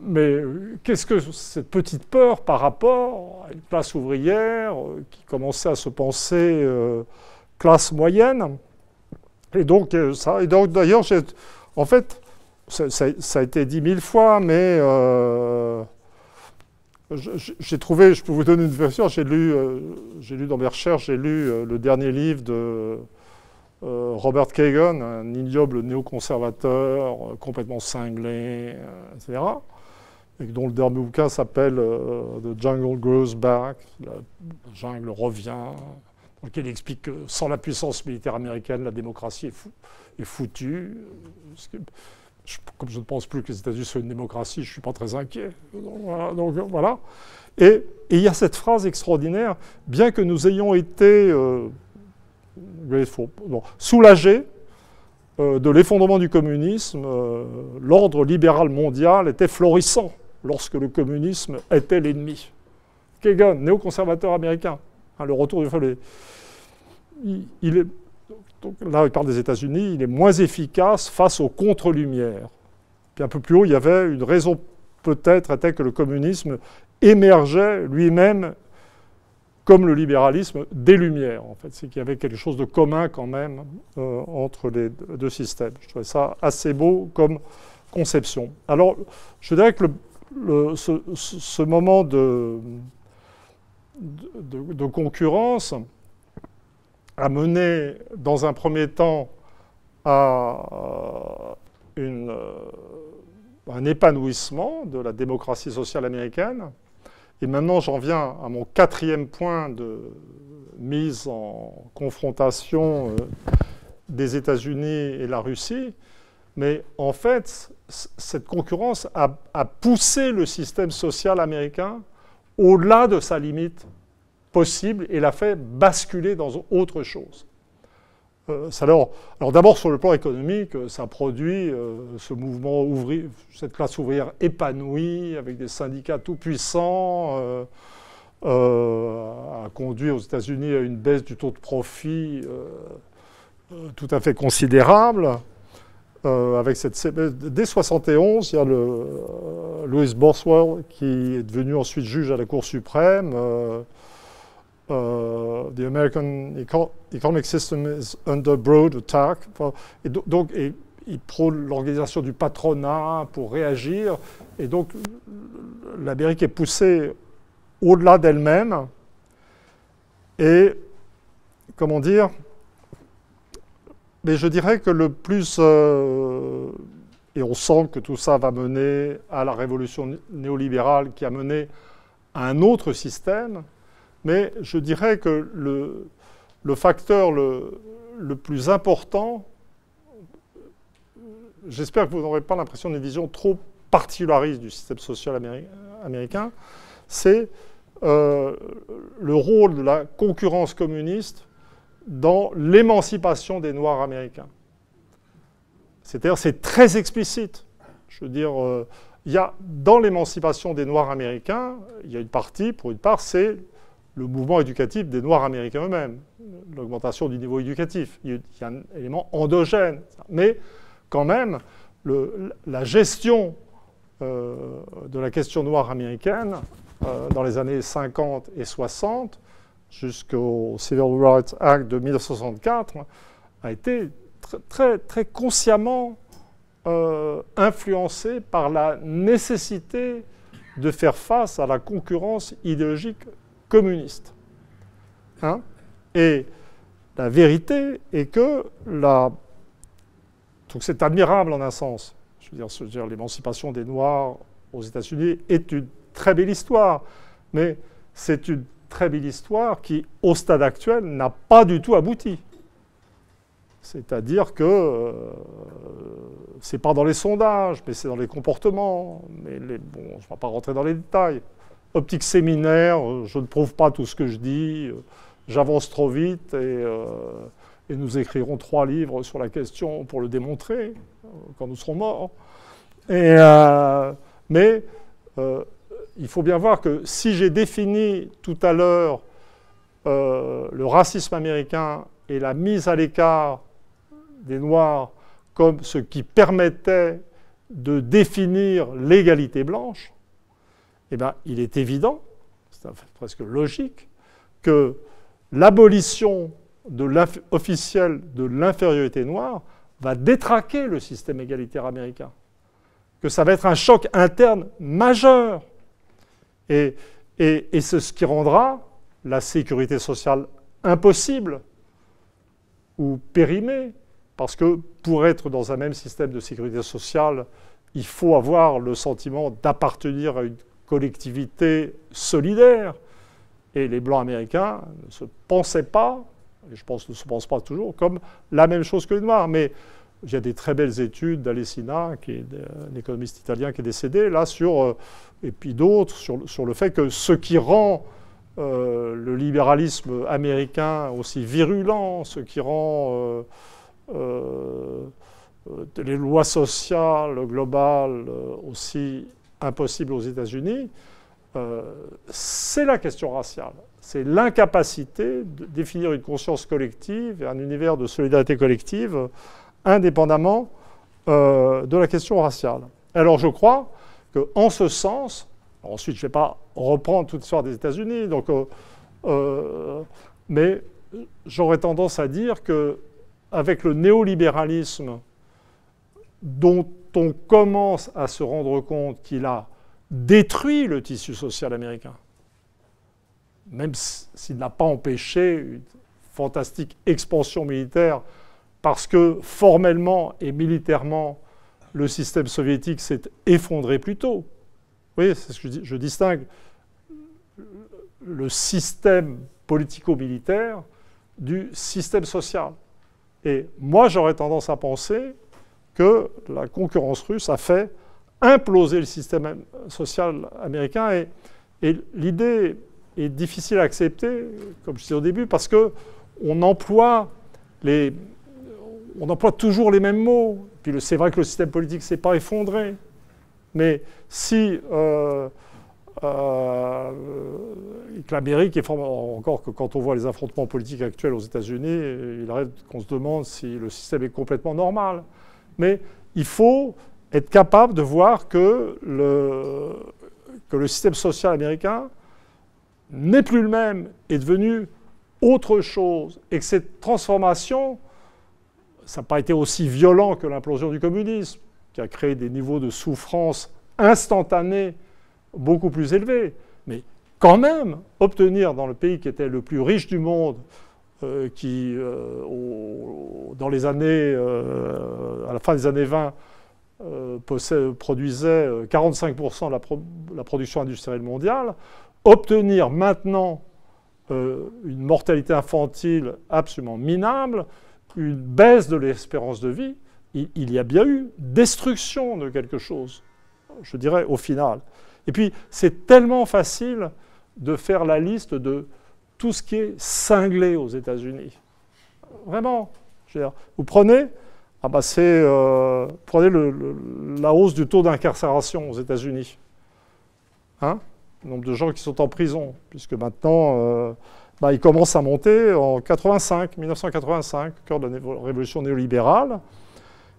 mais qu'est-ce que cette petite peur par rapport à une classe ouvrière euh, qui commençait à se penser euh, classe moyenne? Et donc, d'ailleurs, en fait, ça, a été dit mille fois, mais euh, j'ai trouvé, je peux vous donner une version, j'ai lu, euh, lu dans mes recherches, j'ai lu euh, le dernier livre de Robert Kagan, un ignoble néoconservateur, complètement cinglé, etc., et dont le dernier bouquin s'appelle The Jungle Grows Back, la jungle revient, dans lequel il explique que sans la puissance militaire américaine, la démocratie est foutue comme je ne pense plus que les États-Unis soient une démocratie, je ne suis pas très inquiet. Donc, voilà. Et, il y a cette phrase extraordinaire, bien que nous ayons été euh, soulagés euh, de l'effondrement du communisme, euh, l'ordre libéral mondial était florissant lorsque le communisme était l'ennemi. Kagan, néoconservateur américain, hein, le retour du folie. il est donc là, il parle des États-Unis, il est moins efficace face aux contre-lumières. Puis un peu plus haut, il y avait une raison peut-être était que le communisme émergeait lui-même comme le libéralisme des Lumières, en fait. C'est qu'il y avait quelque chose de commun quand même euh, entre les deux systèmes. Je trouvais ça assez beau comme conception. Alors, je dirais que ce, moment de, de concurrence, a mené dans un premier temps à une, euh, un épanouissement de la démocratie sociale américaine. Et maintenant, j'en viens à mon quatrième point de mise en confrontation euh, des États-Unis et la Russie. Mais en fait, cette concurrence a, a poussé le système social américain au-delà de sa limite possible et l'a fait basculer dans autre chose. Euh, alors, d'abord sur le plan économique, ça produit euh, ce mouvement ouvrier, cette classe ouvrière épanouie avec des syndicats tout puissants, euh, a conduit aux États-Unis à une baisse du taux de profit tout à fait considérable. avec cette, dès 71, il y a le, Louis Boswell qui est devenu ensuite juge à la Cour suprême. The American economic system is under broad attack. Et donc, il prône l'organisation du patronat pour réagir. Et donc, l'Amérique est poussée au-delà d'elle-même. Et, comment dire, mais je dirais que le plus, euh, et on sent que tout ça va mener à la révolution néolibérale qui a mené à un autre système, mais je dirais que le, facteur le, plus important, j'espère que vous n'aurez pas l'impression d'une vision trop particulariste du système social américain, c'est euh, le rôle de la concurrence communiste dans l'émancipation des Noirs américains. C'est-à-dire, c'est très explicite. Je veux dire, euh, il y a dans l'émancipation des Noirs américains, il y a une partie, pour une part, c'est le mouvement éducatif des Noirs américains eux-mêmes, l'augmentation du niveau éducatif. Il y a un élément endogène. Mais quand même, la gestion euh, de la question noire américaine dans les années 50 et 60, jusqu'au Civil Rights Act de 1964, a été très, consciemment influencé par la nécessité de faire face à la concurrence idéologique communiste. Hein? Et la vérité est que la... Donc c'est admirable en un sens. Je veux dire, l'émancipation des Noirs aux États-Unis est une très belle histoire, mais c'est une très belle histoire qui, au stade actuel, n'a pas du tout abouti. C'est-à-dire que euh, c'est pas dans les sondages, mais c'est dans les comportements. Mais bon, je ne vais pas rentrer dans les détails. Optique séminaire, euh, je ne prouve pas tout ce que je dis, euh, j'avance trop vite et, et, nous écrirons trois livres sur la question pour le démontrer quand nous serons morts. Mais il faut bien voir que si j'ai défini tout à l'heure le racisme américain et la mise à l'écart des Noirs comme ce qui permettait de définir l'égalité blanche, eh bien, il est évident, c'est presque logique, que l'abolition officielle de l'infériorité noire va détraquer le système égalitaire américain, que ça va être un choc interne majeur. Et, et c'est ce qui rendra la sécurité sociale impossible ou périmée, parce que pour être dans un même système de sécurité sociale, il faut avoir le sentiment d'appartenir à une collectivité solidaire. Et les Blancs américains ne se pensaient pas, et je pense ne se pensent pas toujours, comme la même chose que les Noirs. Mais il y a des très belles études d'Alessina, qui est un économiste italien qui est décédé, là, sur, euh, et puis d'autres, sur, sur, le fait que ce qui rend euh, le libéralisme américain aussi virulent, ce qui rend... Euh, les lois sociales globales aussi impossibles aux États-Unis, euh, c'est la question raciale. C'est l'incapacité de définir une conscience collective et un univers de solidarité collective indépendamment de la question raciale. Alors je crois qu'en ce sens, ensuite je ne vais pas reprendre toute l'histoire des États-Unis, donc, mais j'aurais tendance à dire que avec le néolibéralisme dont on commence à se rendre compte qu'il a détruit le tissu social américain, même s'il n'a pas empêché une fantastique expansion militaire, parce que formellement et militairement, le système soviétique s'est effondré plus tôt. Vous voyez, c'est ce que je, dis, je distingue le système politico-militaire du système social. Et moi, j'aurais tendance à penser que la concurrence russe a fait imploser le système social américain. Et, l'idée est difficile à accepter, comme je disais au début, parce qu'on emploie, on emploie toujours les mêmes mots. Puis c'est vrai que le système politique ne s'est pas effondré. Mais si euh, euh, que l'Amérique est encore que quand on voit les affrontements politiques actuels aux États-Unis, il arrive qu'on se demande si le système est complètement normal. Mais il faut être capable de voir que le, système social américain n'est plus le même, est devenu autre chose, et que cette transformation, ça n'a pas été aussi violent que l'implosion du communisme, qui a créé des niveaux de souffrance instantanés beaucoup plus élevés. Mais quand même, obtenir dans le pays qui était le plus riche du monde, euh, qui, euh, dans les années, euh, à la fin des années 20, produisait 45% de la, production industrielle mondiale, obtenir maintenant une mortalité infantile absolument minable, une baisse de l'espérance de vie, il y a bien eu destruction de quelque chose, je dirais, au final. Et puis, c'est tellement facile de faire la liste de tout ce qui est cinglé aux États-Unis. Vraiment. vous prenez, ah bah euh, prenez la hausse du taux d'incarcération aux États-Unis. Hein? Le nombre de gens qui sont en prison, puisque maintenant, euh, bah, il commence à monter en 85, 1985, au cœur de la révolution néolibérale.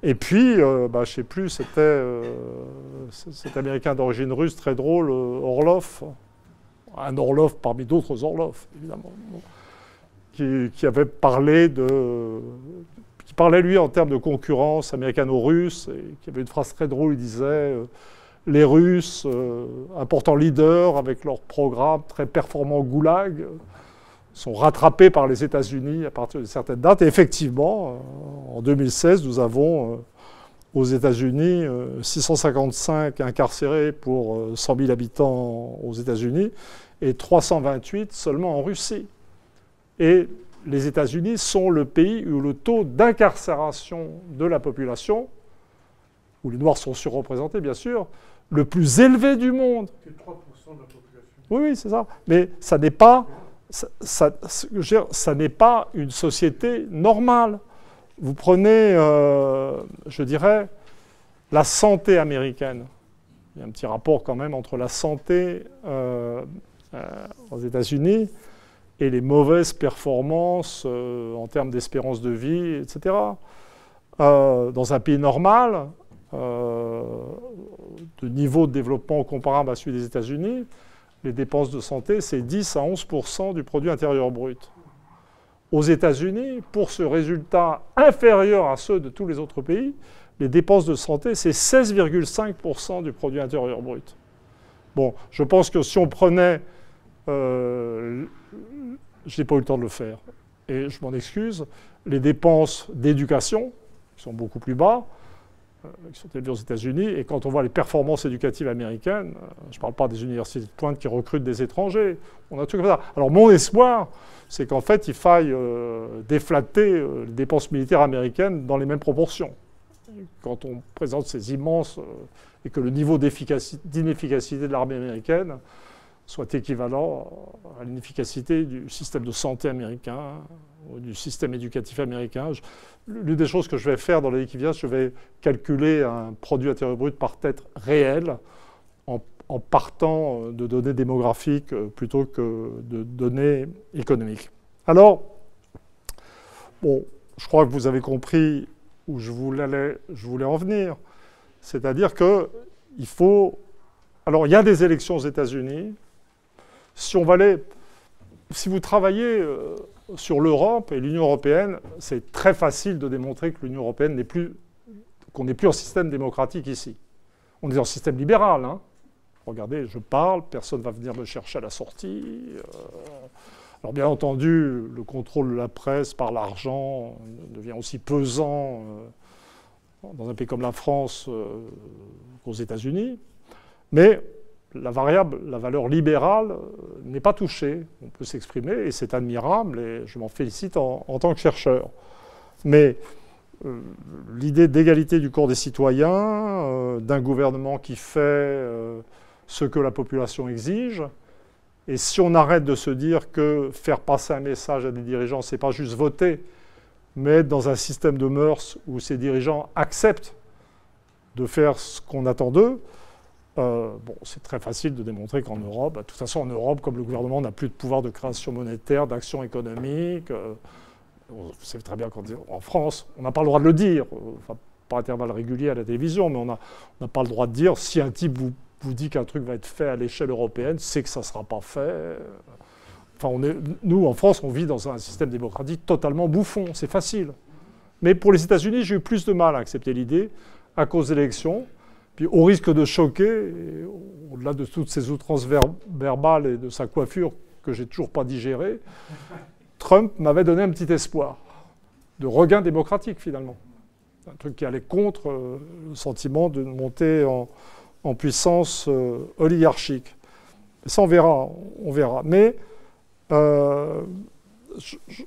Et puis, euh, bah, je ne sais plus, c'était cet Américain d'origine russe très drôle, Orlov, un Orlov parmi d'autres Orlov, évidemment, qui, avait parlé de. qui parlait, lui, en termes de concurrence américano-russe, et qui avait une phrase très drôle, il disait euh, Les Russes, euh, importants leaders avec leur programme très performant Goulag, sont rattrapés par les États-Unis à partir de certaines dates. Et effectivement, en 2016, nous avons aux États-Unis, 655 euh, incarcérés pour 100 euh, 000 habitants aux États-Unis et 328 seulement en Russie. Et les États-Unis sont le pays où le taux d'incarcération de la population, où les Noirs sont surreprésentés bien sûr, le plus élevé du monde. 3% de la population. Oui, oui, c'est ça. Mais ça n'est pas, ça, ça n'est pas une société normale. Vous prenez, euh, je dirais, la santé américaine. Il y a un petit rapport quand même entre la santé euh, euh, aux États-Unis et les mauvaises performances en termes d'espérance de vie, etc. dans un pays normal, de niveau de développement comparable à celui des États-Unis, les dépenses de santé, c'est 10 à 11 du produit intérieur brut aux États-Unis, pour ce résultat inférieur à ceux de tous les autres pays, les dépenses de santé, c'est 16,5% du produit intérieur brut. Bon, je pense que si on prenait... Euh, je n'ai pas eu le temps de le faire, et je m'en excuse, les dépenses d'éducation, qui sont beaucoup plus bas, qui sont élevées aux États-Unis, et quand on voit les performances éducatives américaines, euh, je ne parle pas des universités de pointe qui recrutent des étrangers, on a tout comme ça. Alors mon espoir, c'est qu'en fait, il faille euh, déflater euh, les dépenses militaires américaines dans les mêmes proportions. Quand on présente ces immenses. Euh, et que le niveau d'inefficacité de l'armée américaine soit équivalent à l'inefficacité du système de santé américain du système éducatif américain. L'une des choses que je vais faire dans l'année qui vient, je vais calculer un produit intérieur brut par tête réel en partant euh, de données démographiques euh, plutôt que de données économiques. Alors, bon, je crois que vous avez compris où je voulais, je voulais en venir. C'est-à-dire qu'il faut... Alors, il y a des élections aux États-Unis. Si on va aller... Si vous travaillez euh, sur l'Europe et l'Union européenne, c'est très facile de démontrer que l'Union européenne n'est plus... qu'on n'est plus en système démocratique ici. On est en système libéral, hein, regardez, je parle, personne ne va venir me chercher à la sortie. Euh. alors bien entendu, le contrôle de la presse par l'argent devient aussi pesant euh, dans un pays comme la France euh, qu'aux États-Unis. Mais la variable, la valeur libérale n'est pas touchée. On peut s'exprimer et c'est admirable et je m'en félicite en, tant que chercheur. Mais l'idée d'égalité du corps des citoyens, d'un gouvernement qui fait ce que la population exige. Et si on arrête de se dire que faire passer un message à des dirigeants, ce n'est pas juste voter, mais être dans un système de mœurs où ces dirigeants acceptent de faire ce qu'on attend d'eux, euh, bon, c'est très facile de démontrer qu'en Europe, bah, de toute façon en Europe, comme le gouvernement n'a plus de pouvoir de création monétaire, d'action économique, euh, vous savez très bien qu'en France, on n'a pas le droit de le dire, enfin, par intervalle régulier à la télévision, mais on n'a pas le droit de dire si un type vous dit qu'un truc va être fait à l'échelle européenne, c'est que ça ne sera pas fait. Enfin, on nous, en France, on vit dans un système démocratique totalement bouffon, c'est facile. Mais pour les États-Unis, j'ai eu plus de mal à accepter l'idée à cause des élections. Puis au risque de choquer, au-delà de toutes ces outrances verbales et de sa coiffure que j'ai toujours pas digérée, Trump m'avait donné un petit espoir de regain démocratique finalement. Un truc qui allait contre euh, le sentiment de monter en, en puissance euh, oligarchique. Ça, on verra, on verra. Mais euh,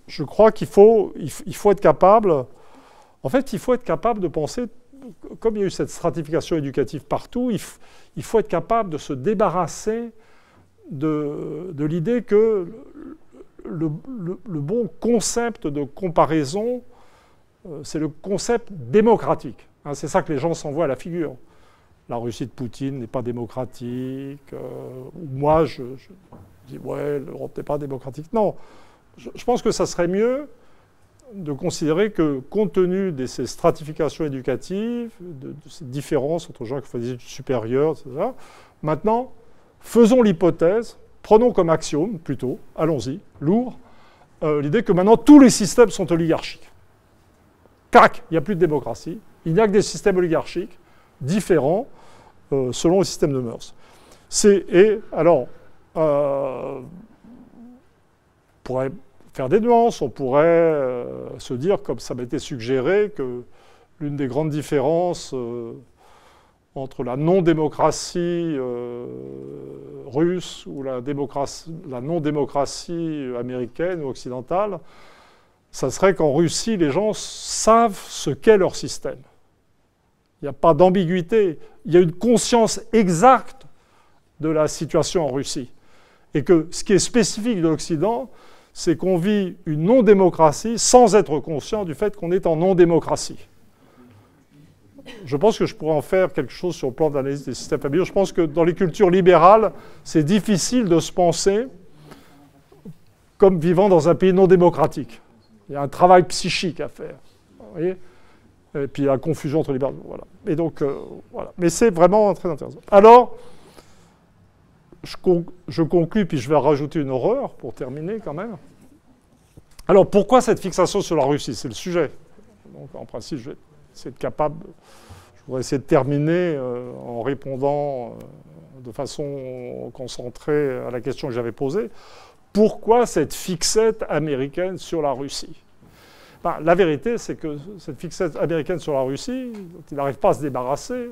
je, crois qu'il faut, il, faut être capable, en fait, il faut être capable de penser, comme il y a eu cette stratification éducative partout, il, faut être capable de se débarrasser de, l'idée que le, bon concept de comparaison, euh, c'est le concept démocratique. Hein, c'est ça que les gens s'envoient à la figure la Russie de Poutine n'est pas démocratique. Euh, moi, je, dis, ouais, l'Europe n'est pas démocratique. Non, je, pense que ça serait mieux de considérer que, compte tenu de ces stratifications éducatives, de, ces différences entre gens qui font des études supérieures, etc., maintenant, faisons l'hypothèse, prenons comme axiome, plutôt, allons-y, lourd, euh, l'idée que maintenant tous les systèmes sont oligarchiques. Crac, il n'y a plus de démocratie, il n'y a que des systèmes oligarchiques différents euh, selon le système de mœurs. C'est, et alors, euh, pourrait faire des nuances, on pourrait se dire, comme ça m'a été suggéré, que l'une des grandes différences entre la non-démocratie euh, russe ou la, la non-démocratie américaine ou occidentale, ça serait qu'en Russie, les gens savent ce qu'est leur système. Il n'y a pas d'ambiguïté. Il y a une conscience exacte de la situation en Russie. Et que ce qui est spécifique de l'Occident, c'est qu'on vit une non-démocratie sans être conscient du fait qu'on est en non-démocratie je pense que je pourrais en faire quelque chose sur le plan d'analyse des systèmes familiaux. Je pense que dans les cultures libérales, c'est difficile de se penser comme vivant dans un pays non démocratique. Il y a un travail psychique à faire. Et puis il y a la confusion entre libéraux. Voilà. Et donc, euh, voilà. Mais c'est vraiment très intéressant. Alors, je, je conclus, puis je vais rajouter une horreur pour terminer quand même. Alors, pourquoi cette fixation sur la Russie? C'est le sujet. Donc, en principe, je vais c'est capable. Je voudrais essayer de terminer euh, en répondant euh, de façon concentrée à la question que j'avais posée. Pourquoi cette fixette américaine sur la Russie? Ben, La vérité, c'est que cette fixette américaine sur la Russie, il n'arrive pas à se débarrasser.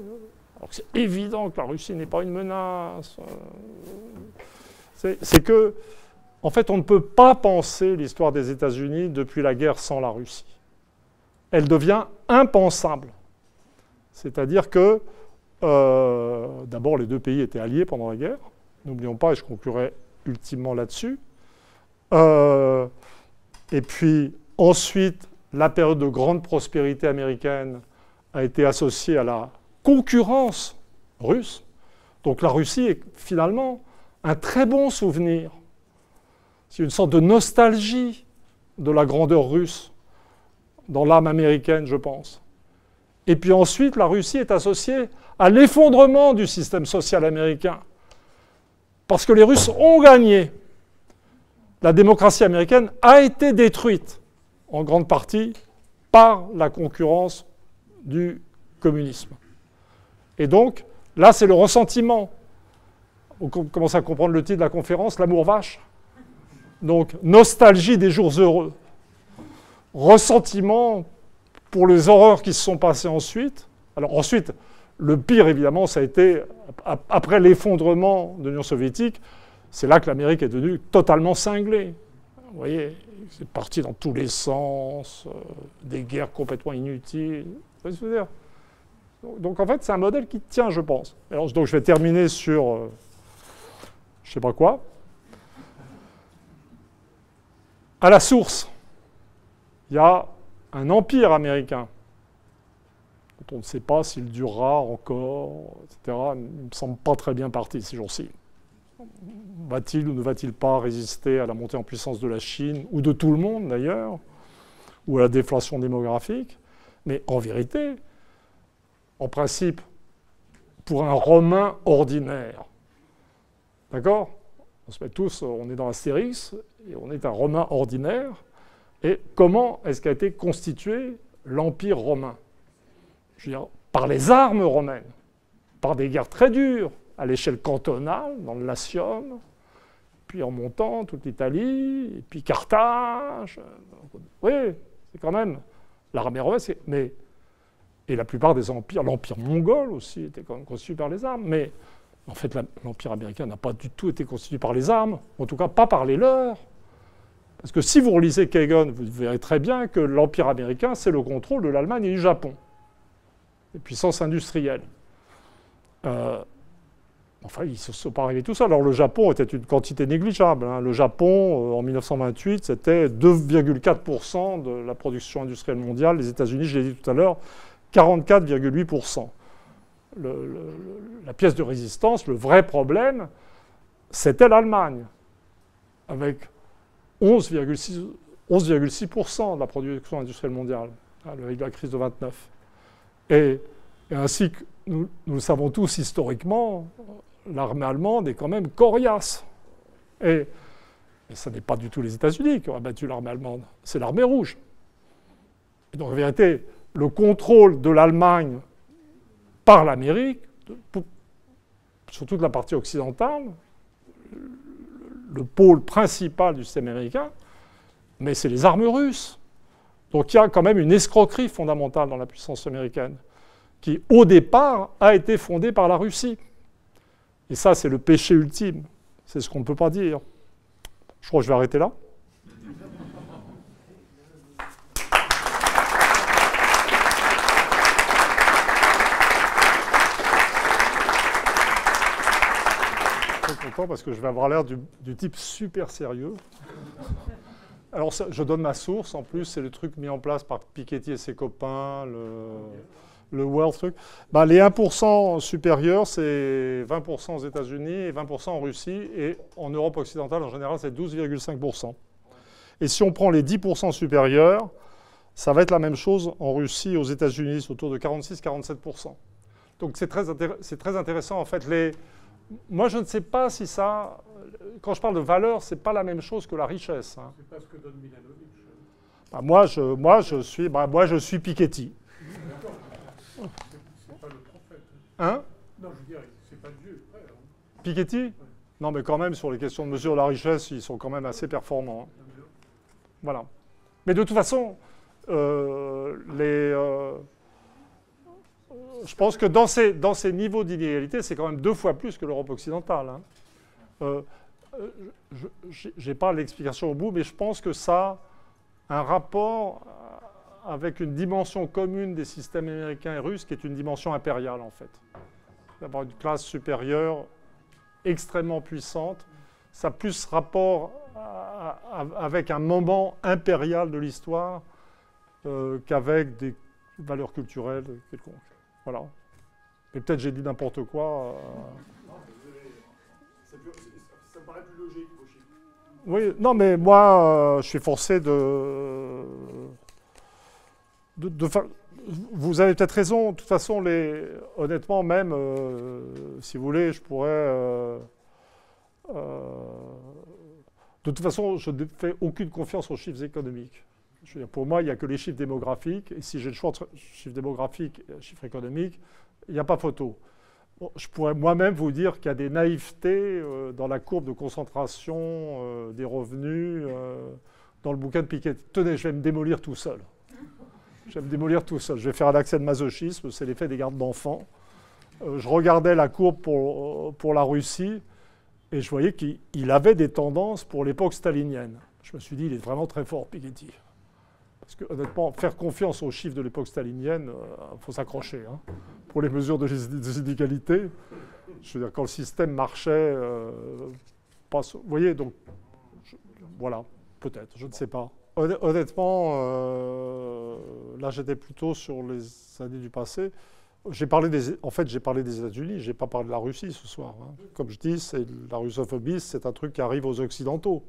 C'est évident que la Russie n'est pas une menace. C'est que, en fait, on ne peut pas penser l'histoire des États-Unis depuis la guerre sans la Russie elle devient impensable. C'est-à-dire que, euh, d'abord, les deux pays étaient alliés pendant la guerre. N'oublions pas, et je conclurai ultimement là-dessus. Euh, et puis, ensuite, la période de grande prospérité américaine a été associée à la concurrence russe. Donc la Russie est finalement un très bon souvenir. C'est une sorte de nostalgie de la grandeur russe dans l'âme américaine, je pense. Et puis ensuite, la Russie est associée à l'effondrement du système social américain. Parce que les Russes ont gagné. La démocratie américaine a été détruite, en grande partie, par la concurrence du communisme. Et donc, là, c'est le ressentiment. On commence à comprendre le titre de la conférence, l'amour vache. Donc, nostalgie des jours heureux ressentiment pour les horreurs qui se sont passées ensuite. Alors ensuite, le pire, évidemment, ça a été, après l'effondrement de l'Union soviétique, c'est là que l'Amérique est devenue totalement cinglée. Vous voyez, c'est parti dans tous les sens, euh, des guerres complètement inutiles. dire? Donc en fait, c'est un modèle qui tient, je pense. Donc je vais terminer sur, euh, je ne sais pas quoi. À la source, il y a un empire américain dont on ne sait pas s'il durera encore, etc. Il ne me semble pas très bien parti ces jours-ci. Va-t-il ou ne va-t-il pas résister à la montée en puissance de la Chine, ou de tout le monde d'ailleurs, ou à la déflation démographique? Mais en vérité, en principe, pour un Romain ordinaire, d'accord? On se met tous, on est dans Astérix, et on est un Romain ordinaire, et comment est-ce qu'a été constitué l'Empire romain? Je veux dire, par les armes romaines, par des guerres très dures, à l'échelle cantonale, dans le Latium, puis en montant toute l'Italie, et puis Carthage. Oui, c'est quand même l'armée romaine, mais et la plupart des empires, l'empire mongol aussi était quand même constitué par les armes, mais en fait l'empire américain n'a pas du tout été constitué par les armes, en tout cas pas par les leurs. Parce que si vous relisez Kagan, vous verrez très bien que l'Empire américain, c'est le contrôle de l'Allemagne et du Japon, les puissances industrielles. Euh, enfin, ils ne se sont pas arrivés tout ça. Alors le Japon était une quantité négligeable. Hein. Le Japon, euh, en 1928, c'était 2,4% de la production industrielle mondiale. Les États-Unis, je l'ai dit tout à l'heure, 44,8%. la pièce de résistance, le vrai problème, c'était l'Allemagne, avec 11,6% de la production industrielle mondiale, avec la crise de 29. Et, ainsi que nous, le savons tous historiquement, l'armée allemande est quand même coriace. Et, et ce n'est pas du tout les États-Unis qui ont abattu l'armée allemande, c'est l'armée rouge. Donc en vérité, le contrôle de l'Allemagne par l'Amérique, sur toute la partie occidentale, le pôle principal du système américain, mais c'est les armes russes. Donc il y a quand même une escroquerie fondamentale dans la puissance américaine, qui au départ a été fondée par la Russie. Et ça, c'est le péché ultime. C'est ce qu'on ne peut pas dire. Je crois que je vais arrêter là. Parce que je vais avoir l'air du, type super sérieux. Alors, je donne ma source, en plus, c'est le truc mis en place par Piketty et ses copains, le, World Truc. Ben, les 1% supérieurs, c'est 20% aux États-Unis et 20% en Russie, et en Europe occidentale, en général, c'est 12,5%. Et si on prend les 10% supérieurs, ça va être la même chose en Russie et aux États-Unis, autour de 46-47%. Donc c'est très, très, intéressant, en fait, les, moi, je ne sais pas si ça. Quand je parle de valeur, ce n'est pas la même chose que la richesse. Hein. C'est pas ce que donne Milanovic. Bah, moi, je, moi, je suis, bah, moi, je suis Piketty. C'est pas le prophète. Hein? Non, je veux dire, c'est pas Dieu. Hein. Piketty? Non, mais quand même, sur les questions de mesure de la richesse, ils sont quand même assez performants. Hein. Voilà. Mais de toute façon, euh, les. Euh, je pense que dans ces, niveaux d'inégalité, c'est quand même deux fois plus que l'Europe occidentale. Hein. Euh, euh, je n'ai pas l'explication au bout, mais je pense que ça a un rapport avec une dimension commune des systèmes américains et russes qui est une dimension impériale en fait. D'avoir une classe supérieure extrêmement puissante, ça a plus rapport avec un moment impérial de l'histoire euh, qu'avec des valeurs culturelles quelconques. Voilà. Mais peut-être j'ai dit n'importe quoi. Euh. Ça me paraît plus logique, Oui, non, mais moi, euh, je suis forcé de. Vous avez peut-être raison. De toute façon, les... honnêtement, même, euh, si vous voulez, je pourrais. de toute façon, je ne fais aucune confiance aux chiffres économiques pour moi, il n'y a que les chiffres démographiques. Et si j'ai le choix entre chiffres démographiques et chiffres économiques, il n'y a pas photo. je pourrais moi-même vous dire qu'il y a des naïvetés euh, dans la courbe de concentration euh, des revenus euh, dans le bouquin de Piketty. Tenez, je vais me démolir tout seul. Je vais me démolir tout seul. Je vais faire un accès de masochisme, c'est l'effet des gardes d'enfants. je regardais la courbe pour, pour la Russie et je voyais qu'il avait des tendances pour l'époque stalinienne. Je me suis dit, il est vraiment très fort, Piketty. Parce que honnêtement, faire confiance aux chiffres de l'époque stalinienne, il euh, faut s'accrocher. Hein. Pour les mesures de, des inégalités, je veux dire, quand le système marchait, euh, vous voyez, donc, voilà, peut-être, je ne sais pas. Honnêtement, euh, là j'étais plutôt sur les années du passé. J'ai parlé des, en fait, j'ai parlé des États-Unis, j'ai pas parlé de la Russie ce soir. Hein. Comme je dis, c'est la russophobie, c'est un truc qui arrive aux Occidentaux.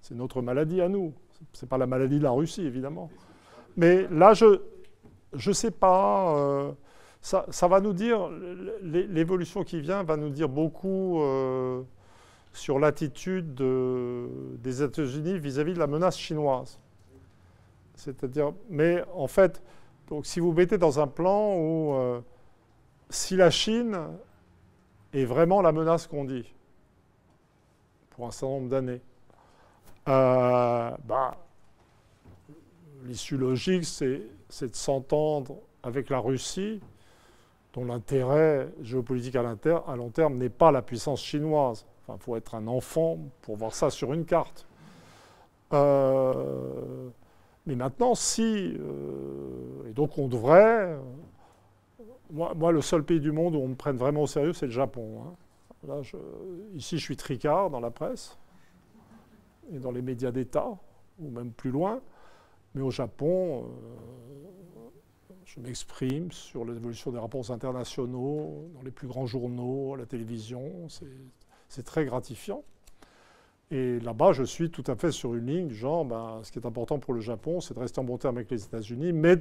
C'est notre maladie à nous. Ce n'est pas la maladie de la Russie, évidemment. Mais là, je ne sais pas. Euh, ça, ça, va nous dire, l'évolution qui vient va nous dire beaucoup euh, sur l'attitude des États-Unis vis-à-vis de la menace chinoise. C'est-à-dire, mais en fait, donc si vous mettez dans un plan où euh, si la Chine est vraiment la menace qu'on dit, pour un certain nombre d'années, bah, l'issue logique, c'est de s'entendre avec la Russie, dont l'intérêt géopolitique à, à, long terme n'est pas la puissance chinoise. Il faut être un enfant pour voir ça sur une carte. Euh, mais maintenant, si, euh, et donc on devrait, moi, le seul pays du monde où on me prenne vraiment au sérieux, c'est le Japon. Hein. ici, je suis tricard dans la presse et dans les médias d'État, ou même plus loin. Mais au Japon, euh, je m'exprime sur l'évolution des rapports internationaux, dans les plus grands journaux, à la télévision. C'est très gratifiant. Et là-bas, je suis tout à fait sur une ligne genre, ben, ce qui est important pour le Japon, c'est de rester en bon terme avec les États-Unis, mais,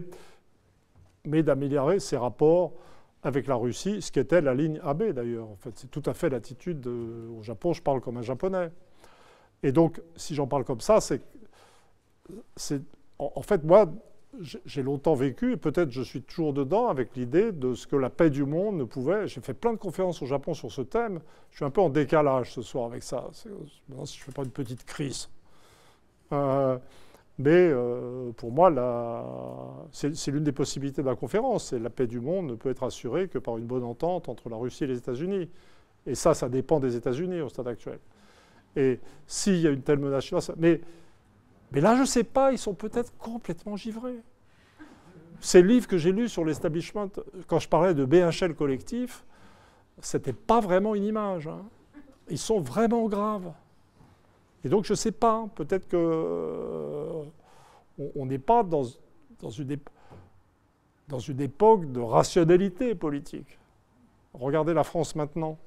mais d'améliorer ses rapports avec la Russie, ce qui était la ligne AB d'ailleurs. En fait, c'est tout à fait l'attitude au Japon. Je parle comme un japonais. Et donc, si j'en parle comme ça, c'est. en, en fait, moi, j'ai longtemps vécu, et peut-être je suis toujours dedans, avec l'idée de ce que la paix du monde ne pouvait. J'ai fait plein de conférences au Japon sur ce thème. Je suis un peu en décalage ce soir avec ça. Si je ne fais pas une petite crise. Euh, mais euh, pour moi, c'est l'une des possibilités de la conférence. La paix du monde ne peut être assurée que par une bonne entente entre la Russie et les États-Unis. Et ça, ça dépend des États-Unis au stade actuel. Et s'il y a une telle menace, mais, mais là, je ne sais pas, ils sont peut-être complètement givrés. Ces livres que j'ai lus sur l'establishment, quand je parlais de BHL collectif, c'était pas vraiment une image. hein. Ils sont vraiment graves. Et donc, je ne sais pas, peut-être que euh, on- n'est pas dans, dans, une dans une époque de rationalité politique. Regardez la France maintenant.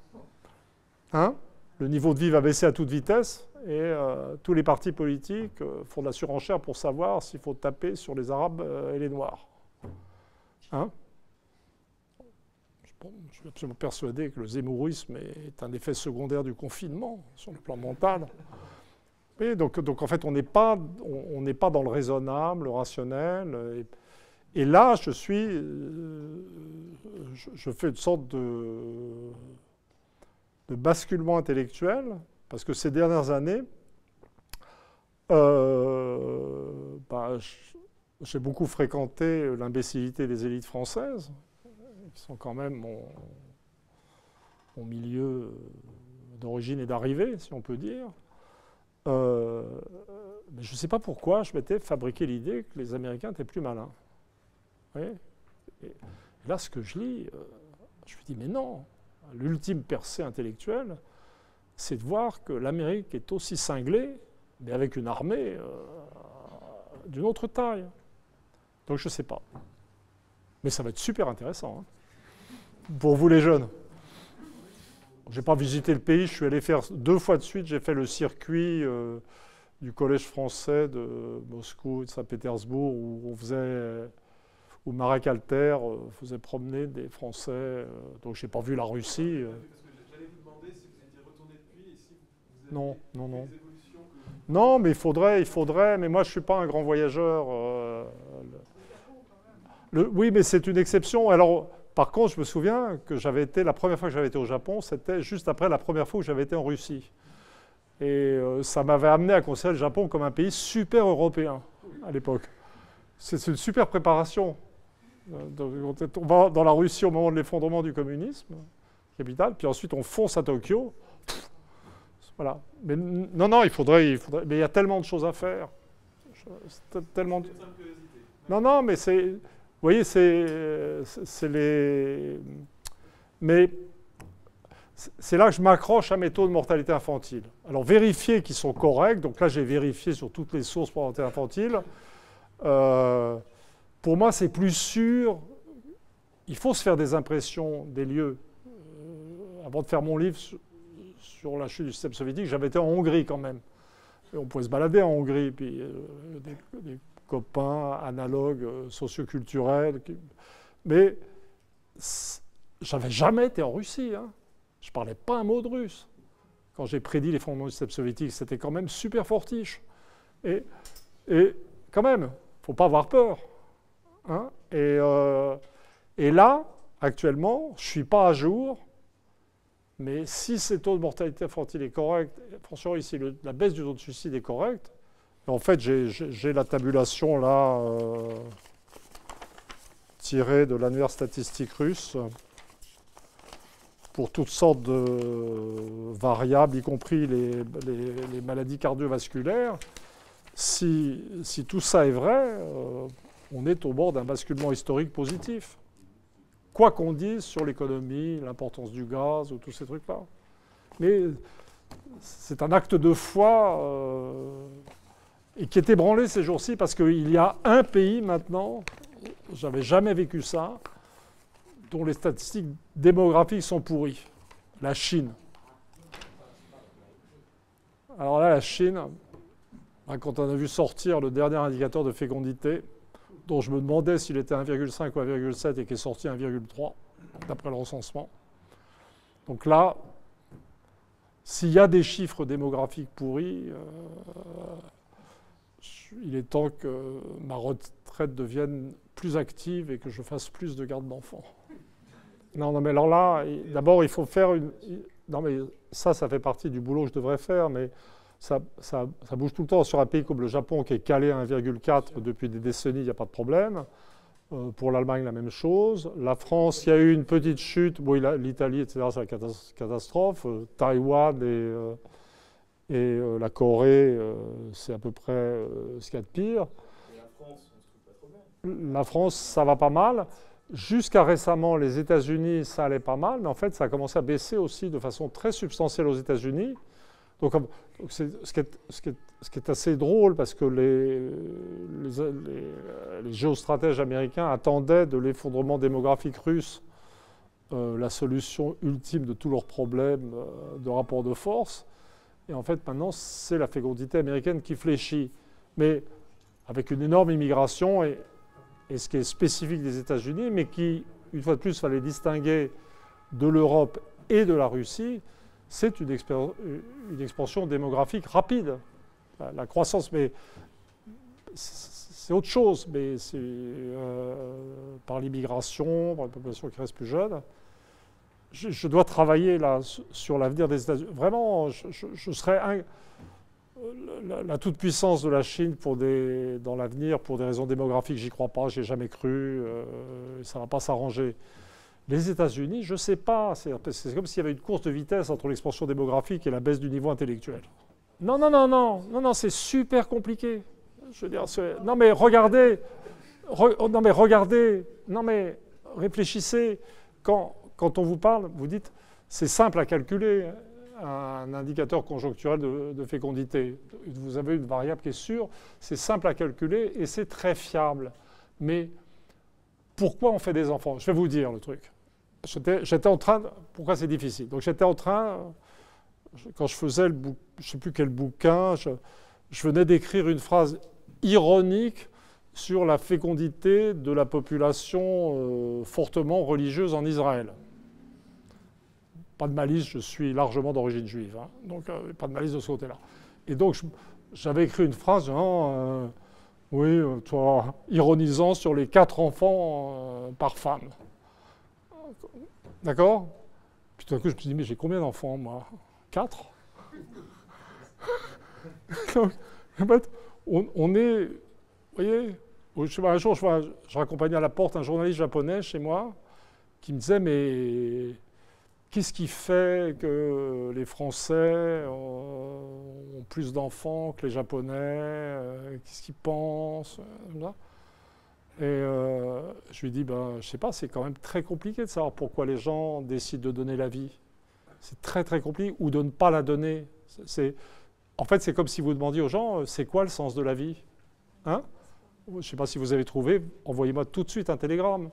Hein? Le niveau de vie va baisser à toute vitesse et euh, tous les partis politiques euh, font de la surenchère pour savoir s'il faut taper sur les Arabes euh, et les Noirs. Hein? Je suis absolument persuadé que le zémourisme est un effet secondaire du confinement sur le plan mental. Oui, donc, donc en fait, on n'est pas, on, pas dans le raisonnable, le rationnel. Et, et là, je suis, je fais une sorte de, de basculement intellectuel, parce que ces dernières années, euh, bah, j'ai beaucoup fréquenté l'imbécilité des élites françaises, qui sont quand même mon, milieu d'origine et d'arrivée, si on peut dire. Euh, mais je ne sais pas pourquoi je m'étais fabriqué l'idée que les Américains étaient plus malins. Et là, ce que je lis, euh, je me dis, mais non, l'ultime percée intellectuelle, c'est de voir que l'Amérique est aussi cinglée, mais avec une armée euh, d'une autre taille. Donc je ne sais pas. Mais ça va être super intéressant. hein. Pour vous les jeunes. Je n'ai pas visité le pays, je suis allé faire deux fois de suite, j'ai fait le circuit euh, du collège français de Moscou et de Saint-Pétersbourg où on faisait, où Marek Alter euh, faisait promener des Français. euh, donc je n'ai pas vu la Russie. Parce que j'allais vous demander si vous étiez retourné depuis et si vous Non, non, non. les évolutions que Non, mais il faudrait, il faudrait. Mais moi, je suis pas un grand voyageur. euh, le- le- oui, mais c'est une exception. Alors, par contre, je me souviens que j'avais été la première fois que j'avais été au Japon, c'était juste après la première fois que j'avais été en Russie. Et euh, ça m'avait amené à considérer le Japon comme un pays super européen à l'époque. C'est une super préparation. Euh, On va dans la Russie au moment de l'effondrement du communisme, capitale, puis ensuite on fonce à Tokyo. Voilà. Mais non, non, il faudrait, il faudrait. Mais il y a tellement de choses à faire. Tellement. Non, non, mais c'est. Vous voyez, c'est, c'est- les. Mais c'est là que je m'accroche à mes taux de mortalité infantile. Alors, vérifier qu'ils sont corrects. Donc là, j'ai vérifié sur toutes les sources pour mortalité infantile. Euh, pour moi, c'est plus sûr. Il faut se faire des impressions des lieux. Euh, avant de faire mon livre sur, la chute du système soviétique, j'avais été en Hongrie quand même. On pouvait se balader en Hongrie, puis euh, des, des copains analogues, euh, socioculturels. qui- Mais j'avais jamais été en Russie. Hein. Je parlais pas un mot de russe. Quand j'ai prédit les fondements du système soviétique, c'était quand même super fortiche. Et, et quand même, faut pas avoir peur. Hein. Et, euh, et là, actuellement, je suis pas à jour. Mais si ces taux de mortalité infantile est correct, franchement ici la baisse du taux de suicide est correcte, en fait j'ai- la tabulation là euh, tirée de l'annuaire statistique russe pour toutes sortes de variables, y compris les, maladies cardiovasculaires. Si, si tout ça est vrai, euh, on est au bord d'un basculement historique positif quoi qu'on dise sur l'économie, l'importance du gaz ou tous ces trucs-là. Mais c'est un acte de foi euh, et qui est ébranlé ces jours-ci parce qu'il y a un pays maintenant, j'avais jamais vécu ça, dont les statistiques démographiques sont pourries, la Chine. Alors là, la Chine, hein, quand on a vu sortir le dernier indicateur de fécondité, dont je me demandais s'il était 1,5 ou 1,7 et qui est sorti 1,3 d'après le recensement. Donc là, s'il y a des chiffres démographiques pourris, euh, il est temps que ma retraite devienne plus active et que je fasse plus de garde d'enfants. Non, non, mais alors là, d'abord, il faut faire une. Non, mais ça, ça fait partie du boulot que je devrais faire, mais ça, bouge tout le temps. Sur un pays comme le Japon, qui est calé à 1,4 depuis des décennies, il n'y a pas de problème. Euh, pour l'Allemagne, la même chose. La France, il y a eu une petite chute. L'Italie, etc., c'est la catastrophe. Euh, Taïwan et, euh, la Corée, c'est à peu près ce qu'il y a de pire. Et. La France, ça va pas mal. Jusqu'à récemment, les États-Unis, ça allait pas mal, mais en fait, ça a commencé à baisser aussi de façon très substantielle aux États-Unis. Donc, ce, qui est, assez drôle, parce que les, les, géostratèges américains attendaient de l'effondrement démographique russe euh, la solution ultime de tous leurs problèmes euh, de rapport de force. Et en fait, maintenant, c'est la fécondité américaine qui fléchit. Mais avec une énorme immigration, et, et ce qui est spécifique des États-Unis, mais qui, une fois de plus, fallait distinguer de l'Europe et de la Russie, c'est une, une, expansion démographique rapide. La, croissance, mais c'est autre chose, mais euh, par l'immigration, par une population qui reste plus jeune. Je, dois travailler sur l'avenir des États-Unis. Vraiment, je, serais la, toute-puissance de la Chine dans l'avenir pour des raisons démographiques. J'y crois pas, j'ai jamais cru. Euh, ça va pas s'arranger. Les États-Unis, je ne sais pas. C'est comme s'il y avait une course de vitesse entre l'expansion démographique et la baisse du niveau intellectuel. Non, non, non, non, non, non, c'est super compliqué. Je veux dire, non mais regardez, non mais regardez, non mais réfléchissez. Quand, quand on vous parle, vous dites, c'est simple à calculer un indicateur conjoncturel de, de, fécondité. Vous avez une variable qui est sûre, c'est simple à calculer et c'est très fiable. Mais pourquoi on fait des enfants? Je vais vous dire le truc. J'étais en train. pourquoi c'est difficile? Donc j'étais en train, quand je faisais le je ne sais plus quel bouquin, je, venais d'écrire une phrase ironique sur la fécondité de la population euh, fortement religieuse en Israël. Pas de malice, je suis largement d'origine juive, hein. donc euh, pas de malice de ce côté-là. Et donc j'avais écrit une phrase, euh, oui, ironisant sur les quatre enfants par femme. D'accord. Puis tout d'un coup, je me suis dit, mais j'ai combien d'enfants, moi? Quatre? En fait, on, est. Vous voyez Un jour, je, je raccompagnais à la porte un journaliste japonais chez moi qui me disait, mais qu'est-ce qui fait que les Français ont plus d'enfants que les Japonais? Euh, Qu'est-ce qu'ils pensent? Et euh, je lui dis, ben, je sais pas, c'est quand même très compliqué de savoir pourquoi les gens décident de donner la vie. C'est très très compliqué, ou de ne pas la donner. C'est, en fait, c'est comme si vous demandiez aux gens, euh, c'est quoi le sens de la vie? Hein? Je ne sais pas si vous avez trouvé, envoyez-moi tout de suite un télégramme.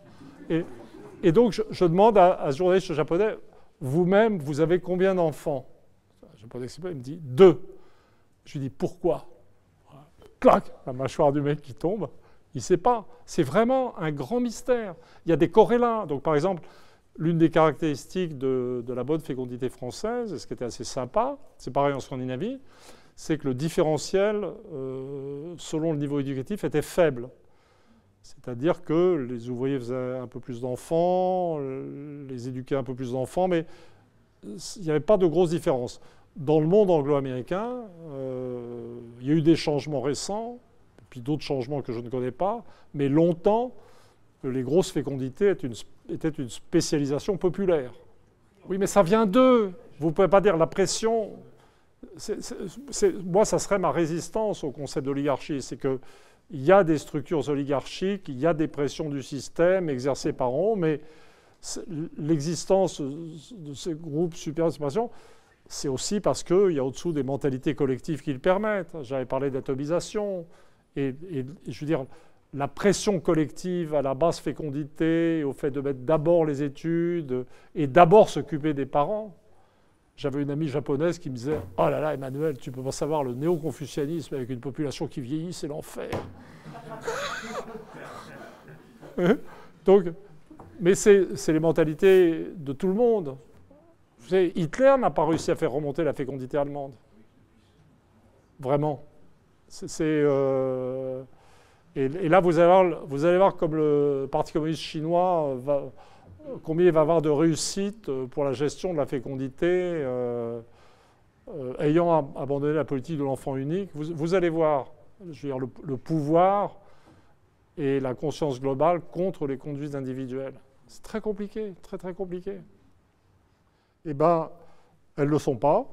Et, donc, je, demande à, ce journaliste japonais, vous-même, vous avez combien d'enfants? Japonais, il me dit, deux. Je lui dis, pourquoi? Clac, la mâchoire du mec qui tombe. Il ne sait pas. C'est vraiment un grand mystère. Il y a des corrélats. Donc, par exemple, l'une des caractéristiques de, la bonne fécondité française, et ce qui était assez sympa, c'est pareil en Scandinavie, c'est que le différentiel, euh, selon le niveau éducatif, était faible. C'est-à-dire que les ouvriers faisaient un peu plus d'enfants, les éduquaient un peu plus d'enfants, mais il n'y avait pas de grosse différence. Dans le monde anglo-américain, euh, il y a eu des changements récents puis d'autres changements que je ne connais pas, mais longtemps, les grosses fécondités étaient une, spécialisation populaire. Oui, mais ça vient d'eux. Vous ne pouvez pas dire la pression. moi, ça serait ma résistance au concept d'oligarchie. C'est qu'il y a des structures oligarchiques, il y a des pressions du système exercées par eux, mais l'existence de ces groupes super c'est aussi parce qu'il y a au-dessous des mentalités collectives qui le permettent. J'avais parlé d'atomisation, et, je veux dire, la pression collective à la basse fécondité, au fait de mettre d'abord les études et d'abord s'occuper des parents. J'avais une amie japonaise qui me disait Oh là là, Emmanuel, tu peux pas savoir le néo-confucianisme avec une population qui vieillit, c'est l'enfer. Donc, mais c'est les mentalités de tout le monde. Vous savez, Hitler n'a pas réussi à faire remonter la fécondité allemande. Vraiment. C'est, euh, et, là, vous allez, voir, vous allez voir comme le Parti communiste chinois va, combien il va avoir de réussite pour la gestion de la fécondité, euh, euh, ayant ab- abandonné la politique de l'enfant unique. Vous, allez voir, le, le pouvoir et la conscience globale contre les conduites individuelles. C'est très compliqué, très très compliqué. Eh bien, elles ne le sont pas.